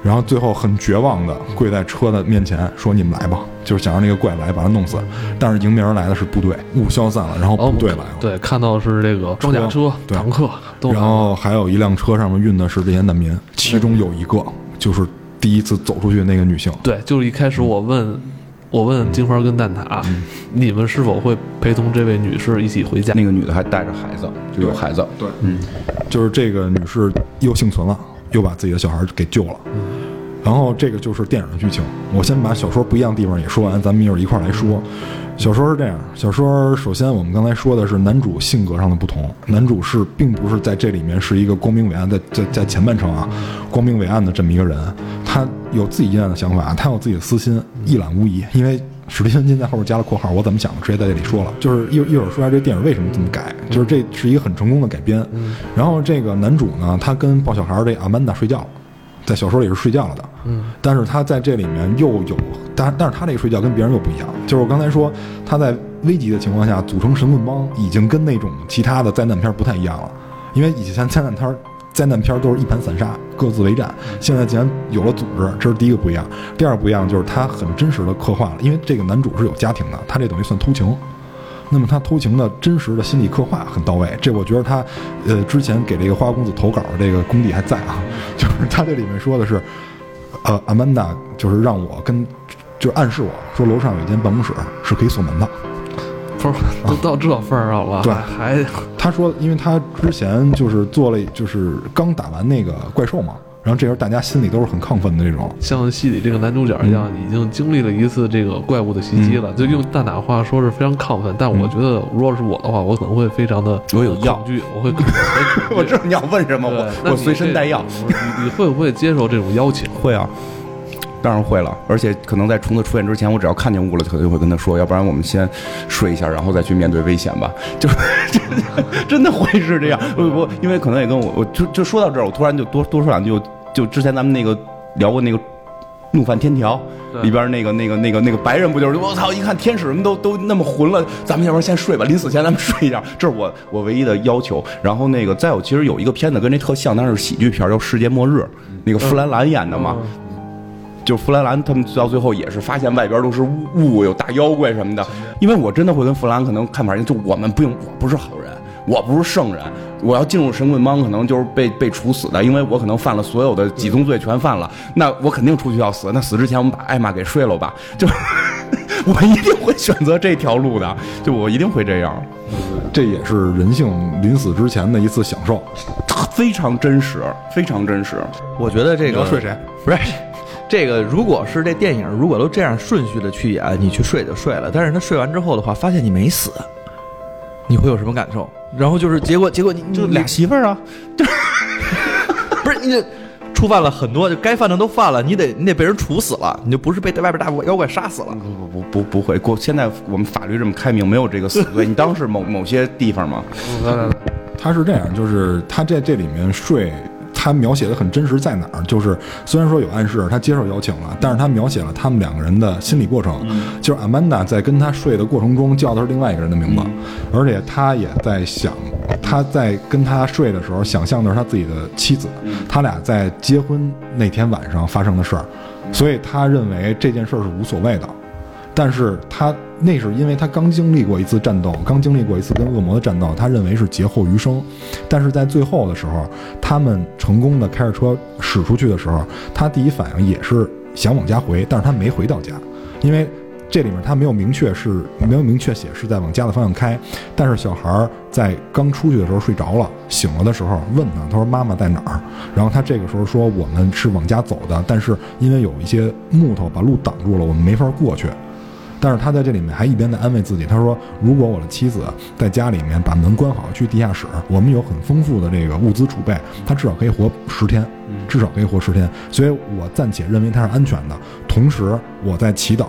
然后最后很绝望的跪在车的面前说：“你们来吧！”就是想让那个怪来把他弄死。但是迎面而来的是部队，雾消散了，然后部队来了。对，看到的是这个装甲车、坦克然。后还有一辆车上面运的是这些难民，其中有一个就是第一次走出去的那个女性。对，就是一开始我问，我问金花跟蛋挞，嗯你们是否会陪同这位女士一起回家？那个女的还带着孩子，就有孩子。对，嗯，就是这个女士又幸存了，又把自己的小孩给救了。然后这个就是电影的剧情。我先把小说不一样的地方也说完，咱们一会儿一块儿来说。小说是这样，小说首先我们刚才说的是男主性格上的不同，男主是并不是在这里面是一个光明伟岸，在在在前半程啊，光明伟岸的这么一个人，他有自己阴暗的想法，他有自己的私心，一览无遗。因为史蒂芬金在后面加了括号，我怎么想的直接在这里说了，就是一一会儿说下这电影为什么这么改，就是这是一个很成功的改编。然后这个男主呢，他跟抱小孩儿这阿曼达睡觉，在小说里是睡觉了的，嗯，但是他在这里面又有，但但是他这个睡觉跟别人又不一样，就是我刚才说他在危急的情况下组成神棍帮，已经跟那种其他的灾难片不太一样了，因为以前灾难片灾难片都是一盘散沙，各自为战，现在既然有了组织，这是第一个不一样。第二个不一样就是他很真实的刻画了，因为这个男主是有家庭的，他这等于算偷情。那么他偷情的真实的心理刻画很到位，这我觉得他，呃，之前给这个花花公子投稿的这个功底还在啊，就是他这里面说的是，呃，阿曼达就是让我跟，就是暗示我说楼上有一间办公室是可以锁门的。不是都到这份儿上了，对还他说，因为他之前就是做了，就是刚打完那个怪兽嘛，然后这时候大家心里都是很亢奋的那种，像戏里这个男主角一样，已经经历了一次这个怪物的袭击了。就用大胆话说是非常亢奋，但我觉得如果是我的话，我可能会非常的我有药恐惧，我会我 我知道你要问什么，我我随身带药。你你会不会接受这种邀请？会啊，当然会了。而且可能在虫子出现之前，我只要看见雾了，可能就会跟他说，要不然我们先睡一下，然后再去面对危险吧。就是 真的会是这样。我我因为可能也跟我我就就说到这儿，我突然就多多说两句。就就之前咱们那个聊过那个。怒犯天条里边那个那个那个那个白人不就是我操！一看天使什么都都那么混了，咱们要不然先睡吧，临死前咱们睡一觉，这是我我唯一的要求。然后那个再有，其实有一个片子跟这特像，但是喜剧片，叫《世界末日》，那个弗兰兰演的嘛。就弗兰兰他们到最后也是发现外边都是雾，有大妖怪什么的。因为我真的会跟弗兰可能看法一样，就我们不用，我不是好人，我不是圣人，我要进入神棍帮可能就是被被处死的，因为我可能犯了所有的几宗罪全犯了，那我肯定出去要死。那死之前我们把艾玛给睡了吧，就 我一定会选择这条路的，就我一定会这样，这也是人性临死之前的一次享受。非常真实，非常真实。我觉得这个睡谁？不是这个，如果是这电影如果都这样顺序的去演，你去睡就睡了，但是他睡完之后的话，发现你没死，你会有什么感受？然后就是结果，结果你就俩媳妇儿啊，就 是不是你这触犯了很多，就该犯的都犯了，你得你得被人处死了，你就不是被外边大妖怪杀死了。不不不不会过。现在我们法律这么开明，没有这个死罪。你当时某某些地方吗？来来来，他是这样，就是他在这里面睡，他描写的很真实，在哪儿？就是虽然说有暗示，他接受邀请了，但是他描写了他们两个人的心理过程。就是阿曼达在跟他睡的过程中叫的是另外一个人的名字，而且他也在想，他在跟他睡的时候想象的是他自己的妻子，他俩在结婚那天晚上发生的事儿，所以他认为这件事儿是无所谓的。但是他那是因为他刚经历过一次战斗，刚经历过一次跟恶魔的战斗，他认为是劫后余生。但是在最后的时候，他们成功的开着车驶出去的时候，他第一反应也是想往家回，但是他没回到家，因为这里面他没有明确是没有明确写是在往家的方向开，但是小孩在刚出去的时候睡着了，醒了的时候问他，他说妈妈在哪儿？然后他这个时候说我们是往家走的，但是因为有一些木头把路挡住了，我们没法过去。但是他在这里面还一边在安慰自己，他说：“如果我的妻子在家里面把门关好，去地下室，我们有很丰富的这个物资储备，他至少可以活十天，至少可以活十天。所以我暂且认为他是安全的。同时，我在祈祷，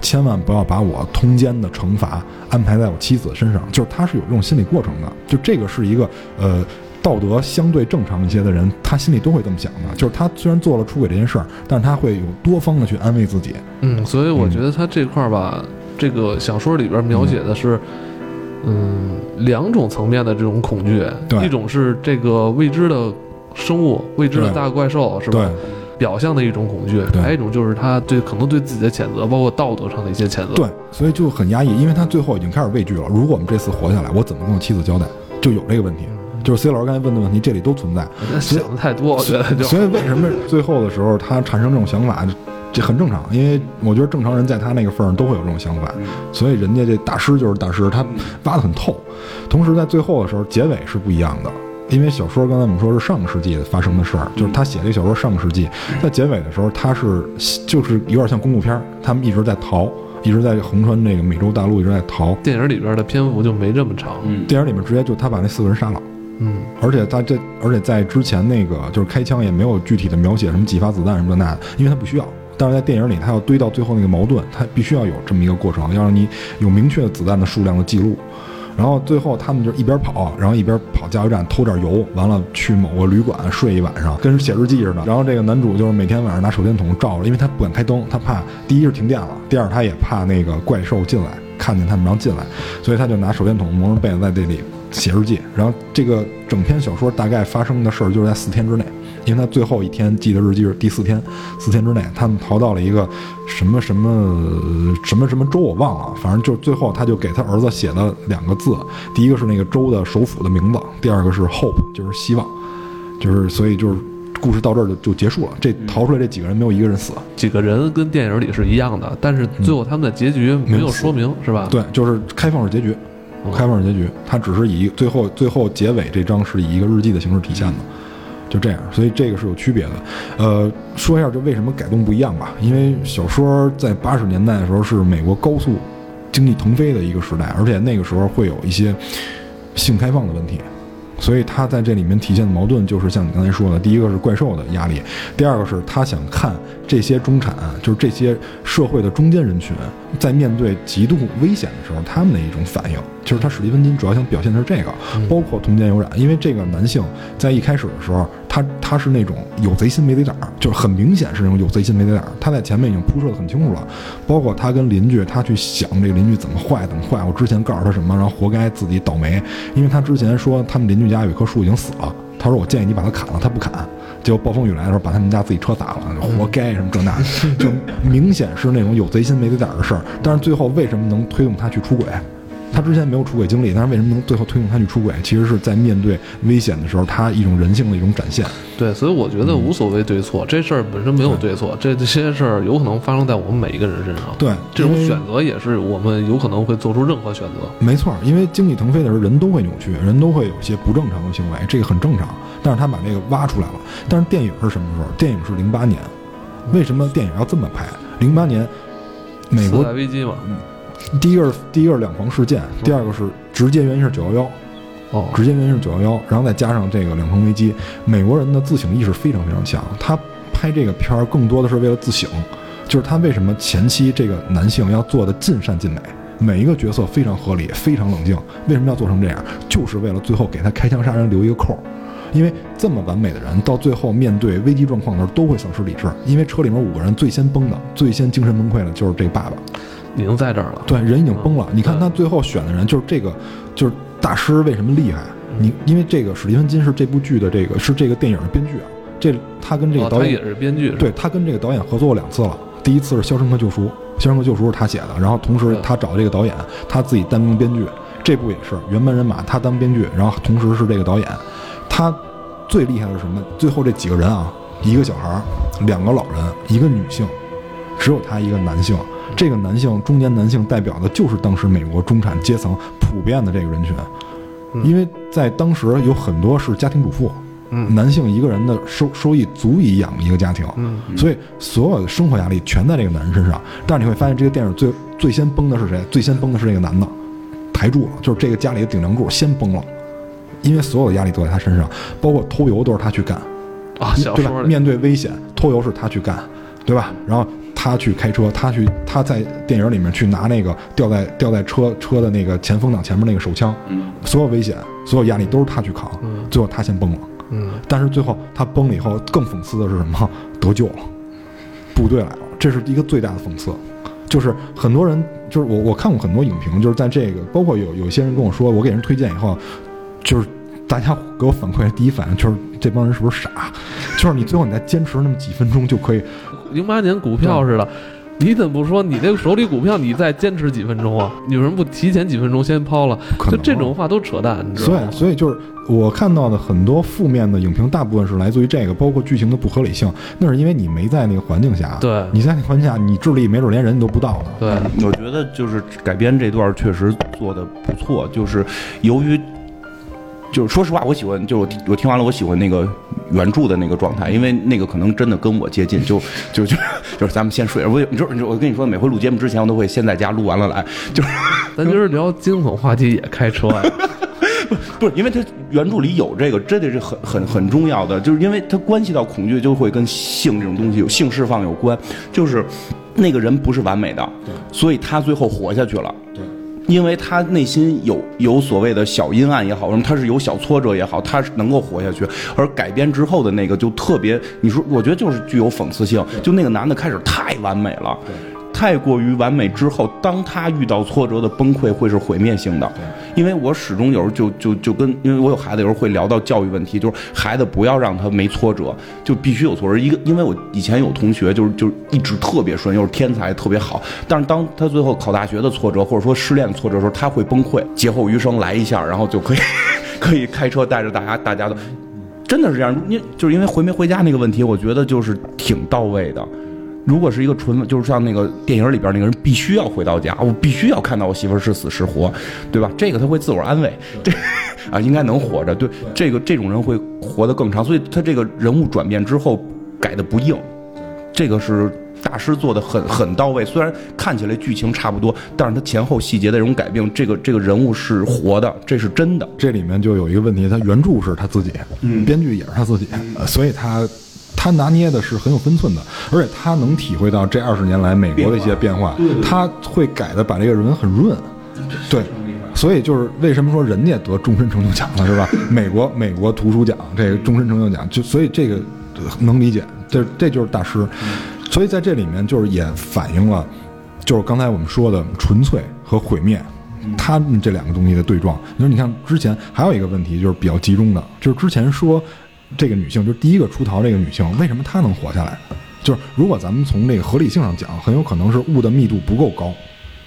千万不要把我通奸的惩罚安排在我妻子身上。就是他是有这种心理过程的，就这个是一个呃。”道德相对正常一些的人，他心里都会这么想的。就是他虽然做了出轨这件事儿，但是他会有多方的去安慰自己。嗯，所以我觉得他这块儿吧，这个小说里边描写的是，嗯，两种层面的这种恐惧，对一种是这个未知的生物、未知的大怪兽，是吧对？表象的一种恐惧，对还有一种就是他对可能对自己的谴责，包括道德上的一些谴责。对，所以就很压抑，因为他最后已经开始畏惧了。如果我们这次活下来，我怎么跟我妻子交代？就有这个问题。就是 C 老师刚才问的问题，这里都存在。想的太多，我觉得就所以为什么最后的时候他产生这种想法，这很正常。因为我觉得正常人在他那个份儿上都会有这种想法，所以人家这大师就是大师，他挖得很透。同时在最后的时候，结尾是不一样的。因为小说刚才我们说是上个世纪发生的事儿，就是他写这个小说上个世纪，在结尾的时候，他是就是有点像公路片儿，他们一直在逃，一直在横穿那个美洲大陆，一直在逃。电影里边的篇幅就没这么长。嗯，电影里面直接就他把那四个人杀了。嗯，而且他这，而且在之前那个就是开枪也没有具体的描写什么几发子弹什么的那，因为他不需要。但是在电影里，他要堆到最后那个矛盾，他必须要有这么一个过程，要让你有明确的子弹的数量的记录。然后最后他们就一边跑，然后一边跑加油站偷点油，完了去某个旅馆睡一晚上，跟写日记似的。然后这个男主就是每天晚上拿手电筒照着，因为他不敢开灯，他怕第一是停电了，第二他也怕那个怪兽进来看见他们然后进来，所以他就拿手电筒蒙着被子在这里写日记。然后这个整篇小说大概发生的事儿就是在四天之内。因为他最后一天记的日记是第四天，四天之内他们逃到了一个什么什么什么什么州我忘了，反正就最后他就给他儿子写了两个字，第一个是那个州的首府的名字，第二个是 hope，就是希望，就是所以就是故事到这儿就就结束了。这逃出来这几个人没有一个人死，几个人跟电影里是一样的，但是最后他们的结局没有说明，是吧？对，就是开放式结局，开放式结局，它只是以最后最后结尾这张是以一个日记的形式体现的。就这样，所以这个是有区别的。呃，说一下这为什么改动不一样吧。因为小说在八十年代的时候是美国高速经济腾飞的一个时代，而且那个时候会有一些性开放的问题，所以他在这里面体现的矛盾就是像你刚才说的，第一个是怪兽的压力，第二个是他想看这些中产，就是这些社会的中间人群，在面对极度危险的时候，他们的一种反应。就是他史蒂芬金主要想表现的是这个，包括通奸有染，因为这个男性在一开始的时候，他他是那种有贼心没贼胆儿，就是很明显是那种有贼心没贼胆儿。他在前面已经铺设的很清楚了，包括他跟邻居，他去想这个邻居怎么坏怎么坏，我之前告诉他什么，然后活该自己倒霉，因为他之前说他们邻居家有一棵树已经死了，他说我建议你把它砍了，他不砍，结果暴风雨来的时候把他们家自己车砸了，活该什么这那的，就明显是那种有贼心没贼胆儿的事儿。但是最后为什么能推动他去出轨？他之前没有出轨经历，但是为什么能最后推动他去出轨？其实是在面对危险的时候，他一种人性的一种展现。对，所以我觉得无所谓对错，这事儿本身没有对错，这这些事儿有可能发生在我们每一个人身上。对，这种选择也是我们有可能会做出任何选择。没错，因为经济腾飞的时候，人都会扭曲，人都会有一些不正常的行为，这个很正常。但是他把这个挖出来了。但是电影是什么时候？电影是零八年。为什么电影要这么拍？零八年，美国危机嘛，第一个是第一个是两房事件，第二个是直接原因是九幺幺。哦，直接原因是九幺幺，然后再加上这个两房危机，美国人的自省意识非常非常强。他拍这个片儿更多的是为了自省，就是他为什么前期这个男性要做的尽善尽美，每一个角色非常合理，非常冷静。为什么要做成这样？就是为了最后给他开枪杀人留一个扣儿。因为这么完美的人，到最后面对危机状况的时候都会丧失理智。因为车里面五个人最先崩的、最先精神崩溃的就是这爸爸。已经在这儿了。对，人已经崩了。你看他最后选的人就是这个，就是大师为什么厉害？你因为这个史蒂芬金是这部剧的这个是这个电影的编剧啊，这他跟这个导演、也是编剧，对他跟这个导演合作过两次了。第一次是《肖申克救赎》，《肖申克救赎》是他写的，然后同时他找这个导演，他自己单名编剧。这部也是原班人马，他当编剧，然后同时是这个导演。他最厉害的是什么？最后这几个人啊，一个小孩儿，两个老人，一个女性，只有他一个男性。这个男性，中年男性代表的就是当时美国中产阶层普遍的这个人群，因为在当时有很多是家庭主妇，嗯男性一个人的收收益足以养一个家庭，嗯所以所有的生活压力全在这个男人身上。但是你会发现，这个电影最最先崩的是谁？最先崩的是这个男的，台柱了，就是这个家里的顶梁柱先崩了，因为所有的压力都在他身上，包括偷油都是他去干，啊，对吧？面对危险，偷油是他去干，对吧？然后他去开车，他去他在电影里面去拿那个吊在吊在车车的那个前风挡前面那个手枪，所有危险、所有压力都是他去扛，最后他先崩了。嗯，但是最后他崩了以后，更讽刺的是什么？得救了，部队来了，这是一个最大的讽刺。就是很多人，就是我我看过很多影评，就是在这个，包括有有些人跟我说，我给人推荐以后，就是大家给我反馈的第一反应就是这帮人是不是傻？就是你最后你再坚持那么几分钟就可以，零八年股票似的。你怎么不说你这个手里股票你再坚持几分钟啊？你为什么不提前几分钟先抛了？就这种话都扯淡，你知道所吗？以所以就是我看到的很多负面的影评，大部分是来自于这个，包括剧情的不合理性，那是因为你没在那个环境下。对你在那环境下，你智力没准连人都不到呢。对，我觉得就是改编这段确实做的不错，就是由于。就是说实话，我喜欢，就是我我听完了，我喜欢那个原著的那个状态，因为那个可能真的跟我接近。就就就就是咱们先睡，我你知道，你知道我跟你说，每回录节目之前，我都会先在家录完了来。就是咱今儿聊惊悚话题也开车呀，不是，因为它原著里有这个，这得是很很很重要的，就是因为它关系到恐惧，就会跟性这种东西有性释放有关，就是那个人不是完美的，所以他最后活下去了。对。因为他内心有有所谓的小阴暗也好，什么他是有小挫折也好，他是能够活下去。而改编之后的那个就特别，你说，我觉得就是具有讽刺性。就那个男的开始太完美了，太过于完美之后，当他遇到挫折的崩溃会是毁灭性的。因为我始终有时候就就就跟，因为我有孩子，有时候会聊到教育问题，就是孩子不要让他没挫折，就必须有挫折。一个，因为我以前有同学就是就是一直特别顺，又是天才，特别好，但是当他最后考大学的挫折或者说失恋的挫折的时候，他会崩溃，劫后余生来一下，然后就可以 可以开车带着大家大家的，真的是这样。因就是因为回没回家那个问题，我觉得就是挺到位的。如果是一个纯，就是像那个电影里边那个人，必须要回到家，我必须要看到我媳妇是死是活，对吧？这个他会自我安慰，这 啊应该能活着。对，这个这种人会活得更长，所以他这个人物转变之后改的不硬，这个是大师做的很很到位。虽然看起来剧情差不多，但是他前后细节的这种改变，这个这个人物是活的，这是真的。这里面就有一个问题，他原著是他自己，嗯编剧也是他自己，呃所以他他拿捏的是很有分寸的，而且他能体会到这二十年来美国的一些变化，他会改的把这个人很润，对。所以就是为什么说人家得终身成就奖了是吧？美国美国图书奖这个终身成就奖，就所以这个呃能理解，这这就是大师。所以在这里面就是也反映了，就是刚才我们说的纯粹和毁灭，他们这两个东西的对撞。你说你看之前还有一个问题，就是比较集中的，就是之前说这个女性，就是第一个出逃这个女性，为什么她能活下来？就是如果咱们从这个合理性上讲，很有可能是雾的密度不够高，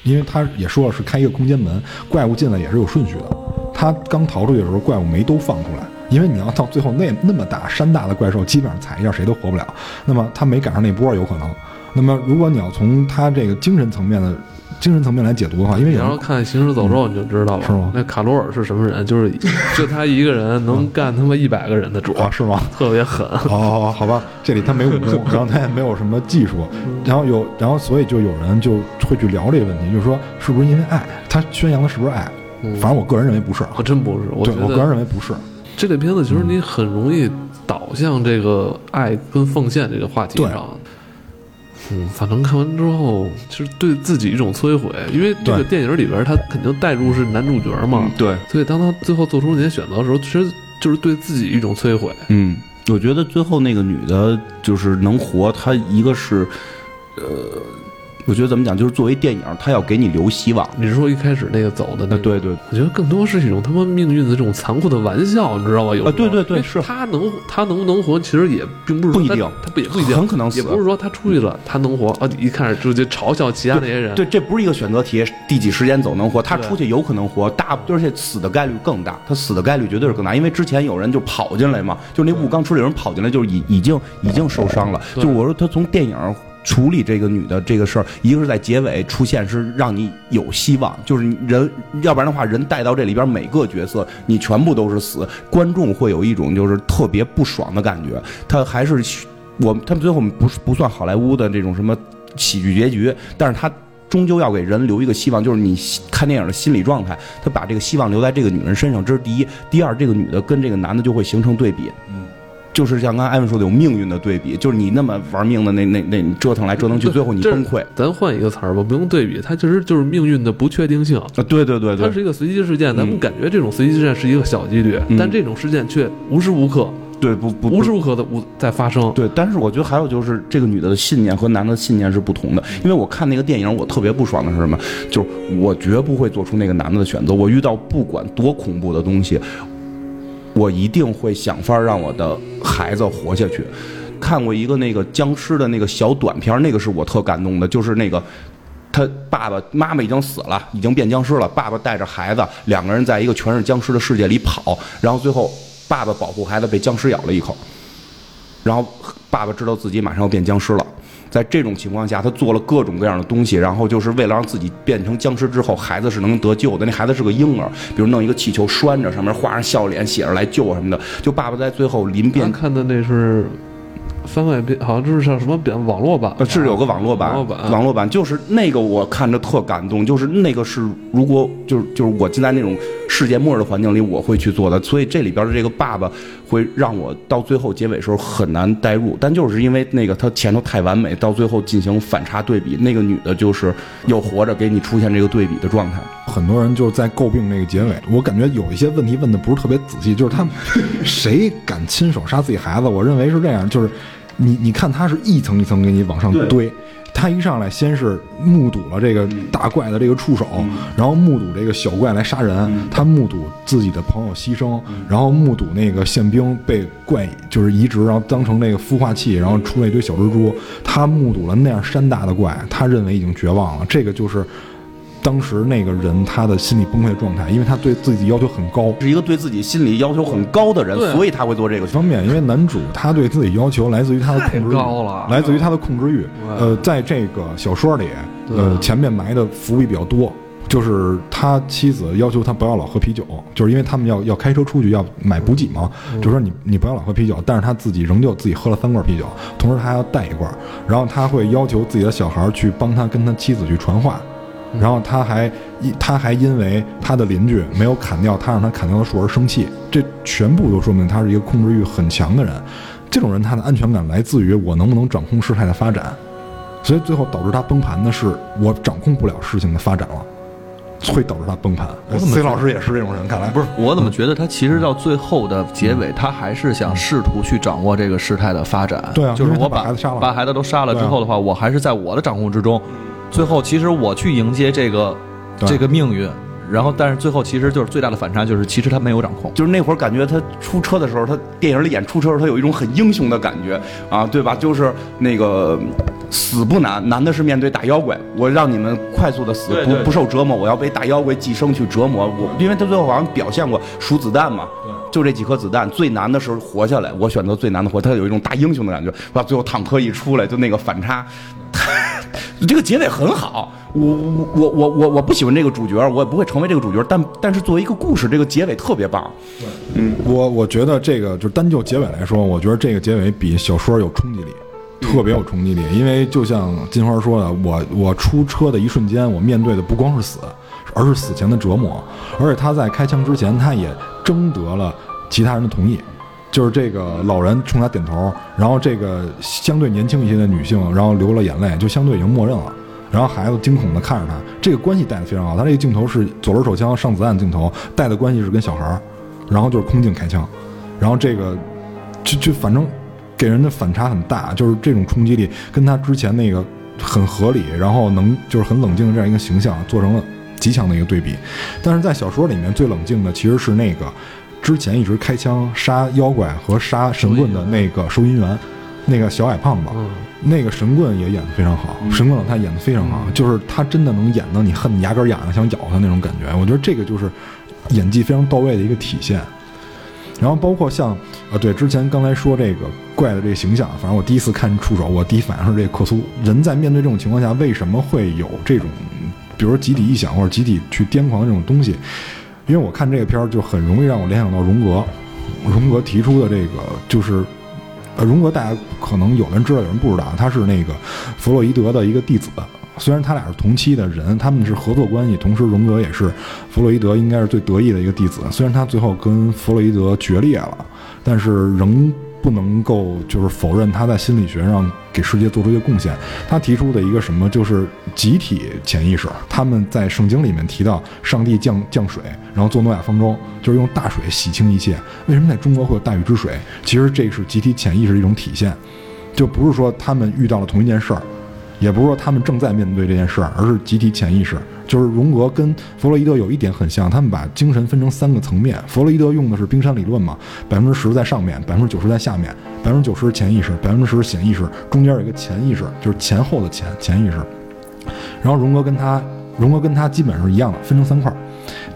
因为他也说了是开一个空间门，怪物进来也是有顺序的。他刚逃出去的时候，怪物没都放出来，因为你要到最后那那么大山大的怪兽，基本上踩一下谁都活不了。那么他没赶上那波有可能。那么如果你要从他这个精神层面的精神层面来解读的话，因为你要看《行尸走肉》你就知道了，是吗那卡罗尔是什么人？就是 就他一个人能干他妈一百个人的主，啊是吗？特别狠。哦，好吧，这里他没武功，然后他也没有什么技术，然后有，然后所以就有人就会去聊这个问题，就是说是不是因为爱？他宣扬的是不是爱？反正我个人认为不是啊，我真不是，我觉对我个人认为不是。这类片子其实你很容易导向这个爱跟奉献这个话题对上。嗯，反正看完之后，就是对自己一种摧毁，因为这个电影里边他肯定带入是男主角嘛，对，所以当他最后做出那些选择的时候，其实就是对自己一种摧毁。嗯，我觉得最后那个女的，就是能活，她一个是，呃，我觉得怎么讲，就是作为电影，他要给你留希望。你是说一开始那个走的那？对对，我觉得更多是一种他妈命运的这种残酷的玩笑，你知道吧？有啊对对对是他能他能不能活，其实也并不是不一定他不也不一定，很可能死也不是说他出去了他能活啊，一开始就就嘲笑其他那些人，对，这不是一个选择题，第几时间走能活，他出去有可能活，大而且死的概率更大，他死的概率绝对是更大，因为之前有人就跑进来嘛，就那雾刚出来有人跑进来，就是已已经已经受伤了。对就我说他从电影。处理这个女的这个事儿，一个是在结尾出现，是让你有希望，就是人，要不然的话，人带到这里边每个角色，你全部都是死，观众会有一种就是特别不爽的感觉。他还是我他们最后不是不算好莱坞的这种什么喜剧结局，但是他终究要给人留一个希望，就是你看电影的心理状态，他把这个希望留在这个女人身上，这是第一。第二，这个女的跟这个男的就会形成对比，嗯，就是像刚才艾文说的，有命运的对比，就是你那么玩命的那那那你折腾来折腾去，最后你崩溃。咱换一个词儿吧，不用对比，它其实就是命运的不确定性。啊，对对对对，它是一个随机事件，咱们嗯感觉这种随机事件是一个小几率，嗯但这种事件却无时无刻、对不不无时无刻的无在发生。对，但是我觉得还有就是这个女的的信念和男的信念是不同的，因为我看那个电影，我特别不爽的是什么？就是我绝不会做出那个男的的选择。我遇到不管多恐怖的东西，我一定会想法让我的孩子活下去。看过一个那个僵尸的那个小短片，那个是我特感动的，就是那个。他爸爸妈妈已经死了，已经变僵尸了。爸爸带着孩子，两个人在一个全是僵尸的世界里跑，然后最后爸爸保护孩子被僵尸咬了一口，然后爸爸知道自己马上要变僵尸了，在这种情况下，他做了各种各样的东西，然后就是为了让自己变成僵尸之后，孩子是能得救的。那孩子是个婴儿，比如弄一个气球拴着，上面画上笑脸，写着来救我什么的。就爸爸在最后临变咱看的那是番外篇，好像就是叫什么版网络版是有个网络版，网络版，网络版就是那个我看着特感动，就是那个是如果就是就是我进在那种世界末日的环境里，我会去做的。所以这里边的这个爸爸会让我到最后结尾时候很难代入，但就是因为那个他前头太完美，到最后进行反差对比，那个女的就是又活着给你出现这个对比的状态。很多人就是在诟病这个结尾，我感觉有一些问题问的不是特别仔细，就是他们 谁敢亲手杀自己孩子？我认为是这样，就是你你看他是一层一层给你往上堆，他一上来先是目睹了这个大怪的这个触手，然后目睹这个小怪来杀人，他目睹自己的朋友牺牲，然后目睹那个宪兵被怪就是移植，然后当成那个孵化器，然后出了一堆小蜘蛛，他目睹了那样山大的怪，他认为已经绝望了，这个就是。当时那个人他的心理崩溃状态，因为他对自己要求很高，是一个对自己心理要求很高的人，所以他会做这个方面，因为男主他对自己要求来自于他的控制欲高了。来自于他的控制欲。呃，在这个小说里，呃，前面埋的伏笔比较多，就是他妻子要求他不要老喝啤酒，就是因为他们要要开车出去要买补给嘛，就说你你不要老喝啤酒，但是他自己仍旧自己喝了三罐啤酒，同时他还要带一罐，然后他会要求自己的小孩去帮他跟他妻子去传话。然后他还因他还因为他的邻居没有砍掉他让他砍掉的树而生气，这全部都说明他是一个控制欲很强的人。这种人他的安全感来自于我能不能掌控事态的发展，所以最后导致他崩盘的是我掌控不了事情的发展了，会导致他崩盘。我怎么 C 老师也是这种人，看来不是我怎么觉得他其实到最后的结尾，他还是想试图去掌握这个事态的发展。对啊就是我把孩子杀了把孩子都杀了之后的话，我还是在我的掌控之中。最后，其实我去迎接这个这个命运，然后但是最后其实就是最大的反差，就是其实他没有掌控。就是那会儿感觉他出车的时候，他电影里演出车的时候，他有一种很英雄的感觉啊，对吧？就是那个死不难，难的是面对大妖怪。我让你们快速的死，不不受折磨，我要被大妖怪寄生去折磨我。因为他最后好像表现过数子弹嘛，就这几颗子弹，最难的时候活下来，我选择最难的活，他有一种大英雄的感觉。哇最后坦克一出来，就那个反差。这个结尾很好，我我我我我我不喜欢这个主角，我也不会成为这个主角，但但是作为一个故事，这个结尾特别棒。嗯我我觉得这个就单就结尾来说，我觉得这个结尾比小说有冲击力，特别有冲击力。因为就像金花说的，我我出车的一瞬间，我面对的不光是死，而是死前的折磨。而且他在开枪之前，他也征得了其他人的同意。就是这个老人冲他点头，然后这个相对年轻一些的女性，然后流了眼泪，就相对已经默认了。然后孩子惊恐地看着他，这个关系带的非常好。他这个镜头是左轮手枪上子弹镜头，带的关系是跟小孩儿，然后就是空镜开枪，然后这个就就反正给人的反差很大，就是这种冲击力跟他之前那个很合理，然后能就是很冷静的这样一个形象做成了极强的一个对比。但是在小说里面最冷静的其实是那个之前一直开枪杀妖怪和杀神棍的那个收银员，那个小矮胖子。嗯，那个神棍也演得非常好，神棍老太演得非常好，就是他真的能演到你恨得牙根痒痒想咬他那种感觉。我觉得这个就是演技非常到位的一个体现。然后包括像啊，对，之前刚才说这个怪的这个形象，反正我第一次看触手，我第一反应是这个克苏。人在面对这种情况下，为什么会有这种，比如说集体臆想或者集体去癫狂的这种东西？因为我看这个片儿就很容易让我联想到荣格，荣格提出的这个就是呃，荣格大家可能有人知道，有人不知道，他是那个弗洛伊德的一个弟子。虽然他俩是同期的人，他们是合作关系，同时荣格也是弗洛伊德应该是最得意的一个弟子。虽然他最后跟弗洛伊德决裂了，但是仍不能够就是否认他在心理学上给世界做出一些贡献。他提出的一个什么就是集体潜意识，他们在圣经里面提到上帝降降水，然后做诺亚方舟，就是用大水洗清一切。为什么在中国会有大禹治水？其实这是集体潜意识的一种体现，就不是说他们遇到了同一件事儿。也不是说他们正在面对这件事儿，而是集体潜意识。就是荣格跟弗洛伊德有一点很像，他们把精神分成三个层面。弗洛伊德用的是冰山理论嘛，百分之十在上面，百分之九十在下面，百分之九十潜意识，百分之十显意识，中间有一个潜意识，就是前后的潜潜意识。然后荣格跟他，荣格跟他基本是一样的，分成三块儿。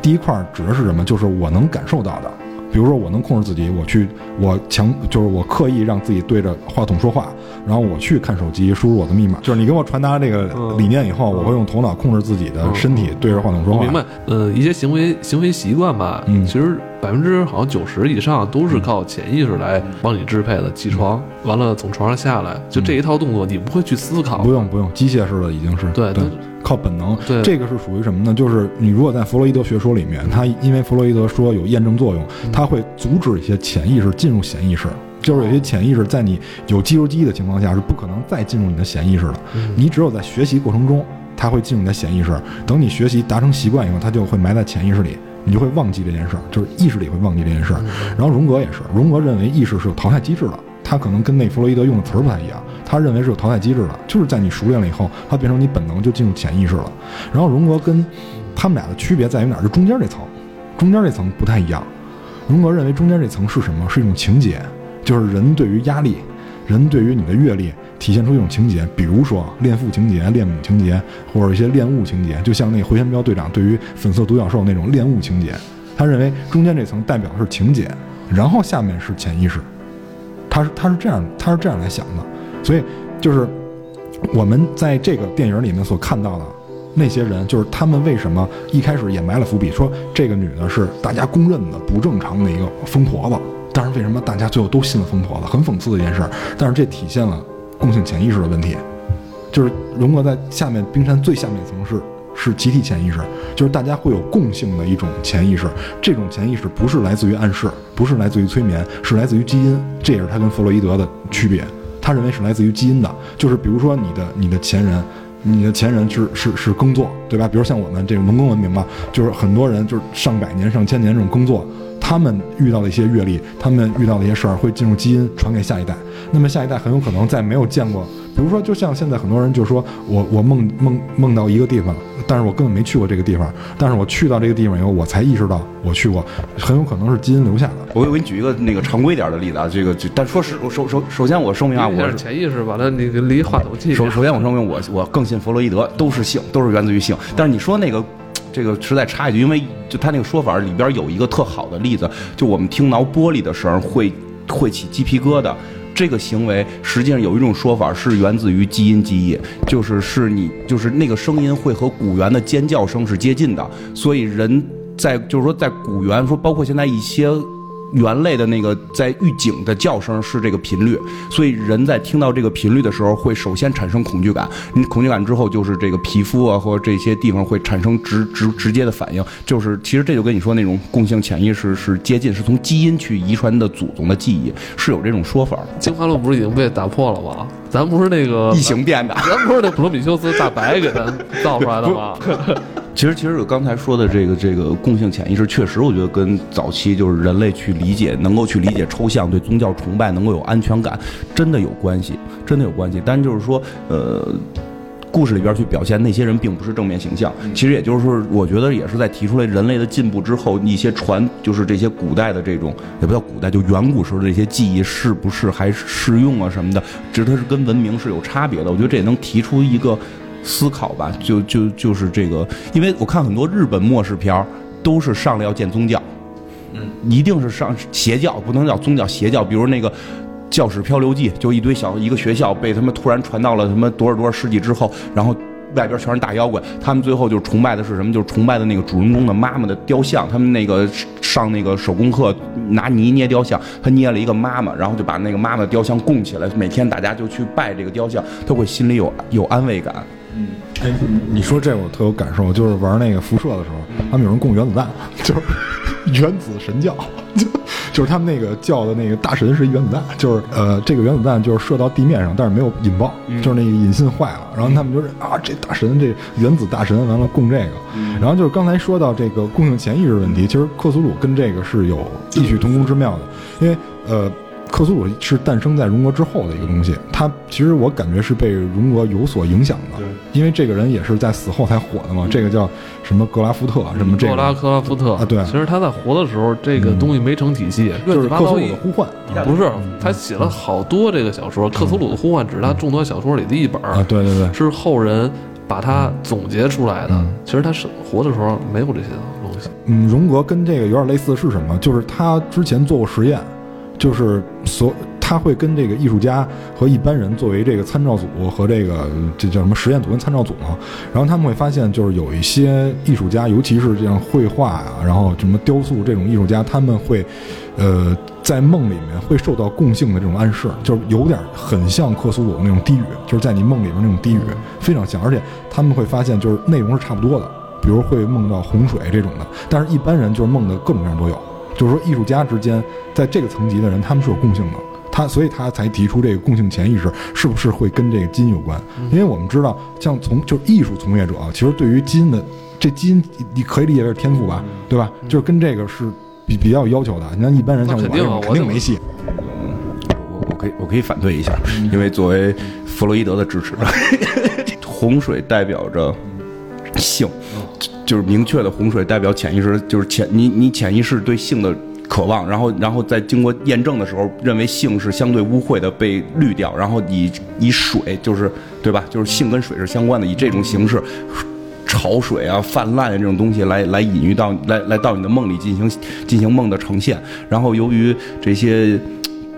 第一块儿指的是什么？就是我能感受到的，比如说我能控制自己，我去我强就是我刻意让自己对着话筒说话，然后我去看手机输入我的密码，就是你给我传达这个嗯理念以后，我会用头脑控制自己的身体对着话筒说话。我明白。呃，一些行为行为习惯吧，嗯其实百分之好像九十以上都是靠潜意识来帮你支配的。起床完了从床上下来，就这一套动作，你不会去思考。不用不用，机械式的已经是对对，靠本能。对这个是属于什么呢？就是你如果在弗洛伊德学说里面，他因为弗洛伊德说有验证作用，他会阻止一些潜意识进入潜意识。就是有些潜意识在你有肌肉记忆的情况下是不可能再进入你的潜意识的，你只有在学习过程中，它会进入你的潜意识。等你学习达成习惯以后，它就会埋在潜意识里，你就会忘记这件事儿，就是意识里会忘记这件事儿。然后荣格也是，荣格认为意识是有淘汰机制的，他可能跟那弗洛伊德用的词儿不太一样，他认为是有淘汰机制的，就是在你熟练了以后，它变成你本能就进入潜意识了。然后荣格跟他们俩的区别在于哪儿？就中间这层，中间这层不太一样。荣格认为中间这层是什么？是一种情节，就是人对于压力，人对于你的阅历体现出一种情节，比如说恋父情节、恋母情节，或者一些恋物情节，就像那回旋镖队长对于粉色独角兽那种恋物情节。他认为中间这层代表的是情节，然后下面是潜意识。他是他是这样他是这样来想的，所以就是我们在这个电影里面所看到的那些人，就是他们为什么一开始也埋了伏笔，说这个女的是大家公认的不正常的一个疯婆子，但是为什么大家最后都信了疯婆子，很讽刺的一件事。但是这体现了共性潜意识的问题，就是荣格在下面冰山最下面一层是是集体潜意识，就是大家会有共性的一种潜意识。这种潜意识不是来自于暗示，不是来自于催眠，是来自于基因。这也是他跟弗洛伊德的区别。他认为是来自于基因的，就是比如说你的你的前人。你的前人是是是耕作，对吧？比如像我们这种农耕文明嘛，就是很多人就是上百年、上千年这种耕作，他们遇到的一些阅历，他们遇到的一些事儿，会进入基因传给下一代。那么下一代很有可能在没有见过，比如说，就像现在很多人就说我我梦梦梦到一个地方，但是我根本没去过这个地方，但是我去到这个地方以后，我才意识到我去过，很有可能是基因留下的。我我给你举一个那个常规点的例子啊，这个就但说实首首首先我声明啊，我潜意识把它那个离话筒近。首首先我声明我我更信弗洛伊德，都是性，都是源自于性。但是你说那个。这个实在插一句，因为就他那个说法里边有一个特好的例子，就我们听挠玻璃的声会会起鸡皮疙瘩，这个行为实际上有一种说法是源自于基因记忆，就是是你就是那个声音会和古猿的尖叫声是接近的，所以人在就是说在古猿说包括现在一些。猿类的那个在预警的叫声是这个频率，所以人在听到这个频率的时候，会首先产生恐惧感。你恐惧感之后，就是这个皮肤啊或者这些地方会产生直直直接的反应。就是其实这就跟你说那种共性潜意识是接近，是从基因去遗传的祖宗的记忆，是有这种说法的。进化论不是已经被打破了吗？咱不是那个异形变的。咱不是那普罗米修斯大白给咱造出来的吗？其实，其实我刚才说的这个这个共性潜意识，确实我觉得跟早期就是人类去理解，能够去理解抽象，对宗教崇拜能够有安全感，真的有关系，真的有关系。但就是说，呃，故事里边去表现那些人并不是正面形象，其实也就是说，我觉得也是在提出来人类的进步之后，一些传就是这些古代的这种也不叫古代，就远古时候的这些记忆是不是还适用啊什么的，只是它是跟文明是有差别的。我觉得这也能提出一个。思考吧，就就就是这个，因为我看很多日本末世片儿，都是上来要建宗教，嗯，一定是上邪教，不能叫宗教邪教。比如那个《教室漂流记》，就一堆小一个学校被他们突然传到了什么多少多少世纪之后，然后外边全是大妖怪，他们最后就崇拜的是什么？就是崇拜的那个主人公的妈妈的雕像。他们那个上那个手工课拿泥捏雕像，他捏了一个妈妈，然后就把那个妈妈雕像供起来，每天大家就去拜这个雕像，他会心里有有安慰感。嗯，哎，你说这我特有感受，就是玩那个辐射的时候，他们有人供原子弹，就是原子神教，就就是他们那个叫的那个大神是一原子弹，就是呃，这个原子弹就是射到地面上，但是没有引爆，就是那个引信坏了，然后他们就是啊，这大神这原子大神完了供这个，然后就是刚才说到这个共性潜意识问题，其实克苏鲁跟这个是有异曲同工之妙的，因为呃。克苏鲁是诞生在荣格之后的一个东西，他其实我感觉是被荣格有所影响的，因为这个人也是在死后才火的嘛。这个叫什么格拉夫特什么这个格拉克拉夫特啊，对。其实他在活的时候，这个东西没成体系，就是克苏鲁的呼唤，不是他写了好多这个小说，克苏鲁的呼唤只是他众多小说里的一本啊，对对对，是后人把它总结出来的。其实他是活的时候没有这些东西。嗯，荣格跟这个有点类似的是什么？就是他之前做过实验。就是所他会跟这个艺术家和一般人作为这个参照组和这个这叫什么实验组跟参照组嘛，然后他们会发现，就是有一些艺术家，尤其是这样绘画啊，然后什么雕塑这种艺术家，他们会，呃，在梦里面会受到共性的这种暗示，就是有点很像克苏鲁那种低语，就是在你梦里面那种低语非常像，而且他们会发现就是内容是差不多的，比如会梦到洪水这种的，但是一般人就是梦的各种各样都有，就是说艺术家之间在这个层级的人他们是有共性的。他所以他才提出这个共性潜意识是不是会跟这个基因有关？因为我们知道，像从就是艺术从业者啊，其实对于基因的这基因你可以理解为是天赋吧，对吧？就是跟这个是比比较有要求的。你像一般人像我我肯定没戏。我我可以我可以反对一下，因为作为弗洛伊德的支持者，洪水代表着性，就是明确的洪水代表潜意识，就是潜你你潜意识对性的渴望，然后然后在经过验证的时候，认为性是相对污秽的被滤掉，然后以以水就是对吧？就是性跟水是相关的，以这种形式。潮水啊、泛滥啊这种东西来来隐喻到来来到你的梦里进行进行梦的呈现，然后由于这些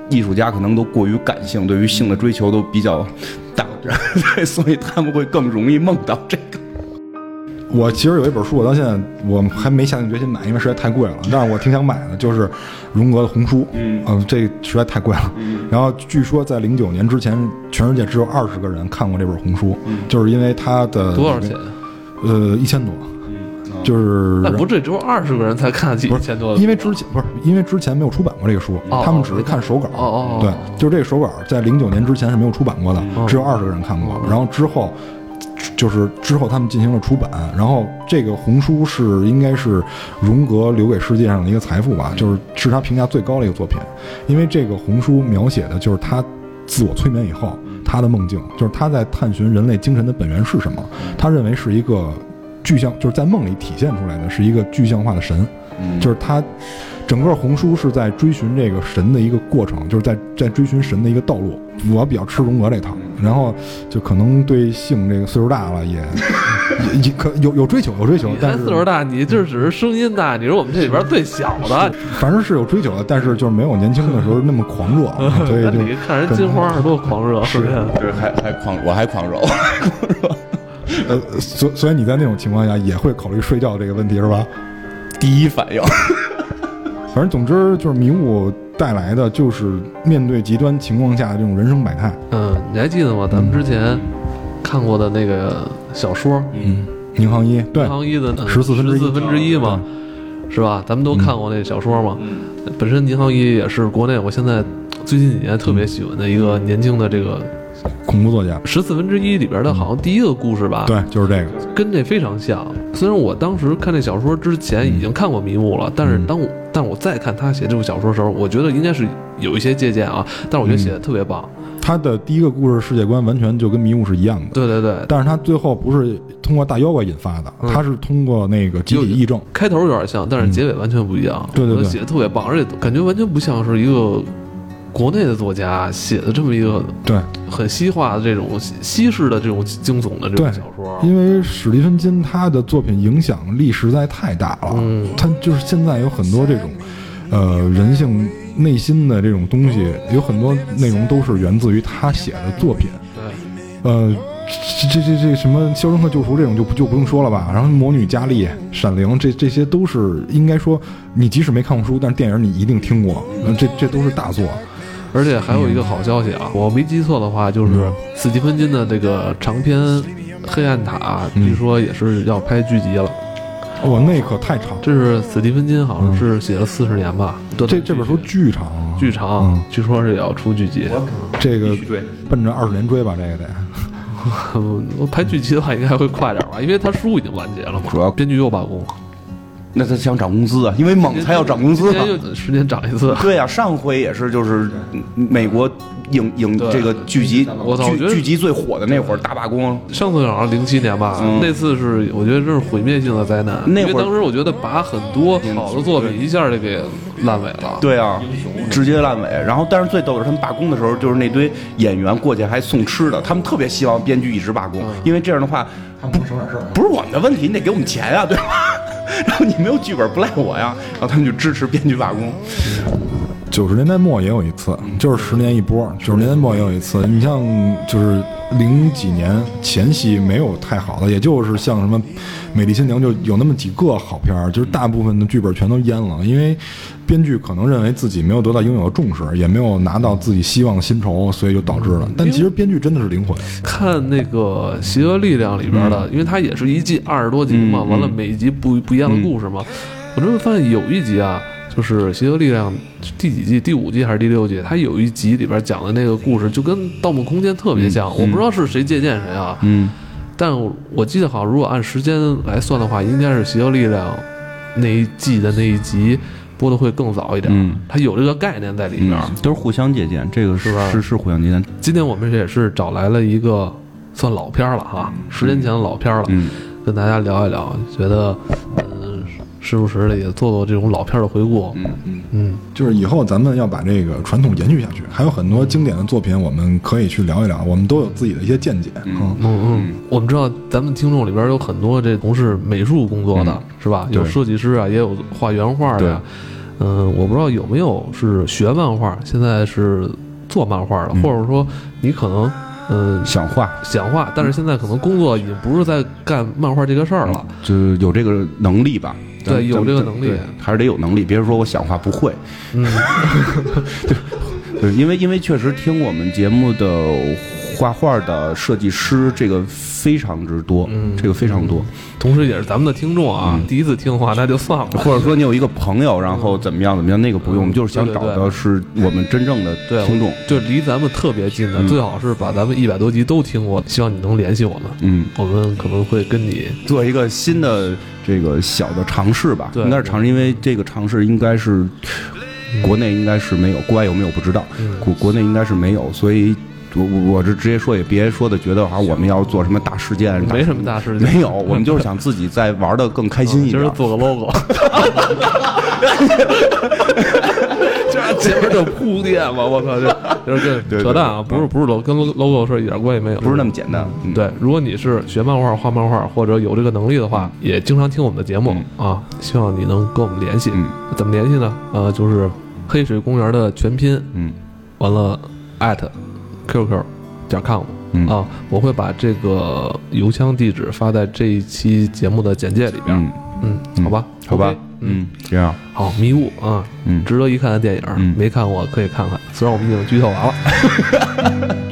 艺术家可能都过于感性，对于性的追求都比较大，对，所以他们会更容易梦到这个。我其实有一本书，我到现在我还没下定决心买，因为实在太贵了。但是我挺想买的，就是荣格的《红书》。嗯，这实在太贵了。然后据说在零九年之前，全世界只有二十个人看过这本《红书》，就是因为它的多少钱？呃，一千多。就是那不这只有二十个人才看起一千多的，因为之前不是因为之前没有出版过这个书，哦他们只是看手稿。哦哦哦对，就是这个手稿在零九年之前是没有出版过的，只有二十个人看过。然后之后就是之后他们进行了出版，然后这个红书是应该是荣格留给世界上的一个财富吧，就是是他评价最高的一个作品，因为这个红书描写的就是他自我催眠以后他的梦境，就是他在探寻人类精神的本源是什么，他认为是一个具象，就是在梦里体现出来的是一个具象化的神，就是他整个红书是在追寻这个神的一个过程，就是在在追寻神的一个道路。我比较吃荣格这套，然后就可能对性这个岁数大了也也也可有有追求，有追求，但是岁数大，你这只是声音大，你是我们这里边最小的。反正是有追求的，但是就是没有年轻的时候那么狂热，所以 就你看人金花儿多狂热，是不是？就是还还狂，我还狂热。呃，所所以你在那种情况下也会考虑睡觉这个问题是吧？第一反应，反正总之就是迷雾带来的就是面对极端情况下的这种人生百态。嗯，你还记得吗？咱们之前看过的那个小说，嗯，宁杭一对宁杭一的十四分之一四分之一嘛，是吧？咱们都看过那小说嘛。本身宁杭一也是国内我现在最近几年特别喜欢的一个年轻的这个恐怖作家，十四分之一里边的，好像第一个故事吧，对，就是这个。跟这非常像。虽然我当时看这小说之前已经看过《迷雾》了，但是当我但我再看他写这部小说的时候，我觉得应该是有一些借鉴啊，但是我觉得写的特别棒。他的第一个故事世界观完全就跟迷雾是一样的，对对对，但是他最后不是通过大妖怪引发的，他是通过那个集体议政。开头有点像，但是结尾完全不一样。对对对写的特别棒，而且感觉完全不像是一个国内的作家写的这么一个对，很西化的这种西西式的这种惊悚的这种小说。因为史蒂芬金他的作品影响力实在太大了，嗯他就是现在有很多这种，呃，人性内心的这种东西，有很多内容都是源自于他写的作品。对，呃，这这这这什么《肖申克救赎》这种就不就不用说了吧，然后《魔女佳丽》《闪灵》这这些都是应该说，你即使没看过书，但是电影你一定听过，呃这这都是大作。而且还有一个好消息啊，我没记错的话，就是嗯斯蒂芬金的这个长篇《黑暗塔》，嗯据说也是要拍剧集了。哇，那可太长，这是斯蒂芬金好像是写了四十年吧？这这本书巨长，巨长嗯，据说是也要出剧集。这个对，奔着二十年追吧，这个 得。我拍剧集的话应该会快点吧，因为他书已经完结了嘛。主要编剧又罢工，那他想涨工资啊，因为猛才要涨工资嘛十年涨一次。对呀、上回也是，就是嗯美国影影这个剧集我操我觉得剧剧集最火的那会儿大罢工，上次好像零七年吧，嗯那次是我觉得这是毁灭性的灾难。那会儿当时我觉得把很多好的作品一下就给烂尾了。对啊，直接烂尾。然后，但是最逗的是，他们罢工的时候，就是那堆演员过去还送吃的，他们特别希望编剧一直罢工，因为这样的话，他们能省点事儿。不是我们的问题，你得给我们钱啊，对吧？然后你没有剧本不赖我呀，然后他们就支持编剧罢工。九十年代末也有一次，就是十年一波。九十年代末也有一次，你像就是零几年前夕没有太好的，也就是像什么《美丽新娘》就有那么几个好片儿，就是大部分的剧本全都淹了，因为编剧可能认为自己没有得到应有的重视，也没有拿到自己希望的薪酬，所以就导致了。但其实编剧真的是灵魂，看那个《邪恶力量》里边的，因为它也是一季二十多集嘛，嗯完了每一集不不一样的故事嘛，我就会发现有一集啊，就是《邪恶力量》第几季？第五季还是第六季？它有一集里边讲的那个故事就跟《盗梦空间》特别像，我不知道是谁借鉴谁啊，嗯但我记得好像如果按时间来算的话，应该是《邪恶力量》那一季的那一集播的会更早一点，嗯它有这个概念在里边。嗯，都是互相借鉴，这个是是吧是是互相借鉴。今天我们也是找来了一个算老片儿了哈，十年前的老片儿了，嗯跟大家聊一聊，觉得嗯，时不时的也做做这种老片儿的回顾。嗯嗯嗯，就是以后咱们要把这个传统延续下去，还有很多经典的作品，我们可以去聊一聊，我们都有自己的一些见解。嗯嗯嗯，我们知道咱们听众里边有很多这从事美术工作的，是吧？有设计师啊，也有画原画的呀。嗯，我不知道有没有是学漫画，现在是做漫画的，嗯或者说你可能嗯想画想画，但是现在可能工作已经不是在干漫画这个事儿了。就有这个能力吧。对有这个能力对还是得有能力。别说我想话不会，嗯，对，因为因为确实听我们节目的画画的设计师，这个非常之多，嗯这个非常多。同时也是咱们的听众啊，嗯第一次听的话那就算了。或者说你有一个朋友，然后怎么样怎么样，那个不用，我们就是想找的是我们真正的对，听众。就离咱们特别近的，嗯最好是把咱们一百多集都听过。希望你能联系我们，嗯，我们可能会跟你做一个新的这个小的尝试吧，对应该是尝试，因为这个尝试应该是国内应该是没有，国外有没有不知道，嗯国国内应该是没有，所以我我我这直接说，也别说的觉得好像我们要做什么大事件，没什么大事件，没有，我们就是想自己再玩的更开心一点。今儿。做个 logo，这前面就铺垫嘛，我操，这 就是对跟扯淡啊，不是不是 logo 跟 logo 是一点关系没有，不是那么简单，嗯，对，如果你是学漫画、画漫画，或者有这个能力的话，也经常听我们的节目、啊，希望你能跟我们联系。嗯。怎么联系呢？呃，就是黑水公园的全拼，嗯。完了艾特 qq 点 com 嗯。啊，我会把这个邮箱地址发在这一期节目的简介里边。嗯，好吧，好吧嗯，这样，好，迷雾啊，嗯。值得一看的电影，嗯。没看过可以看看，虽然我们已经剧透完了。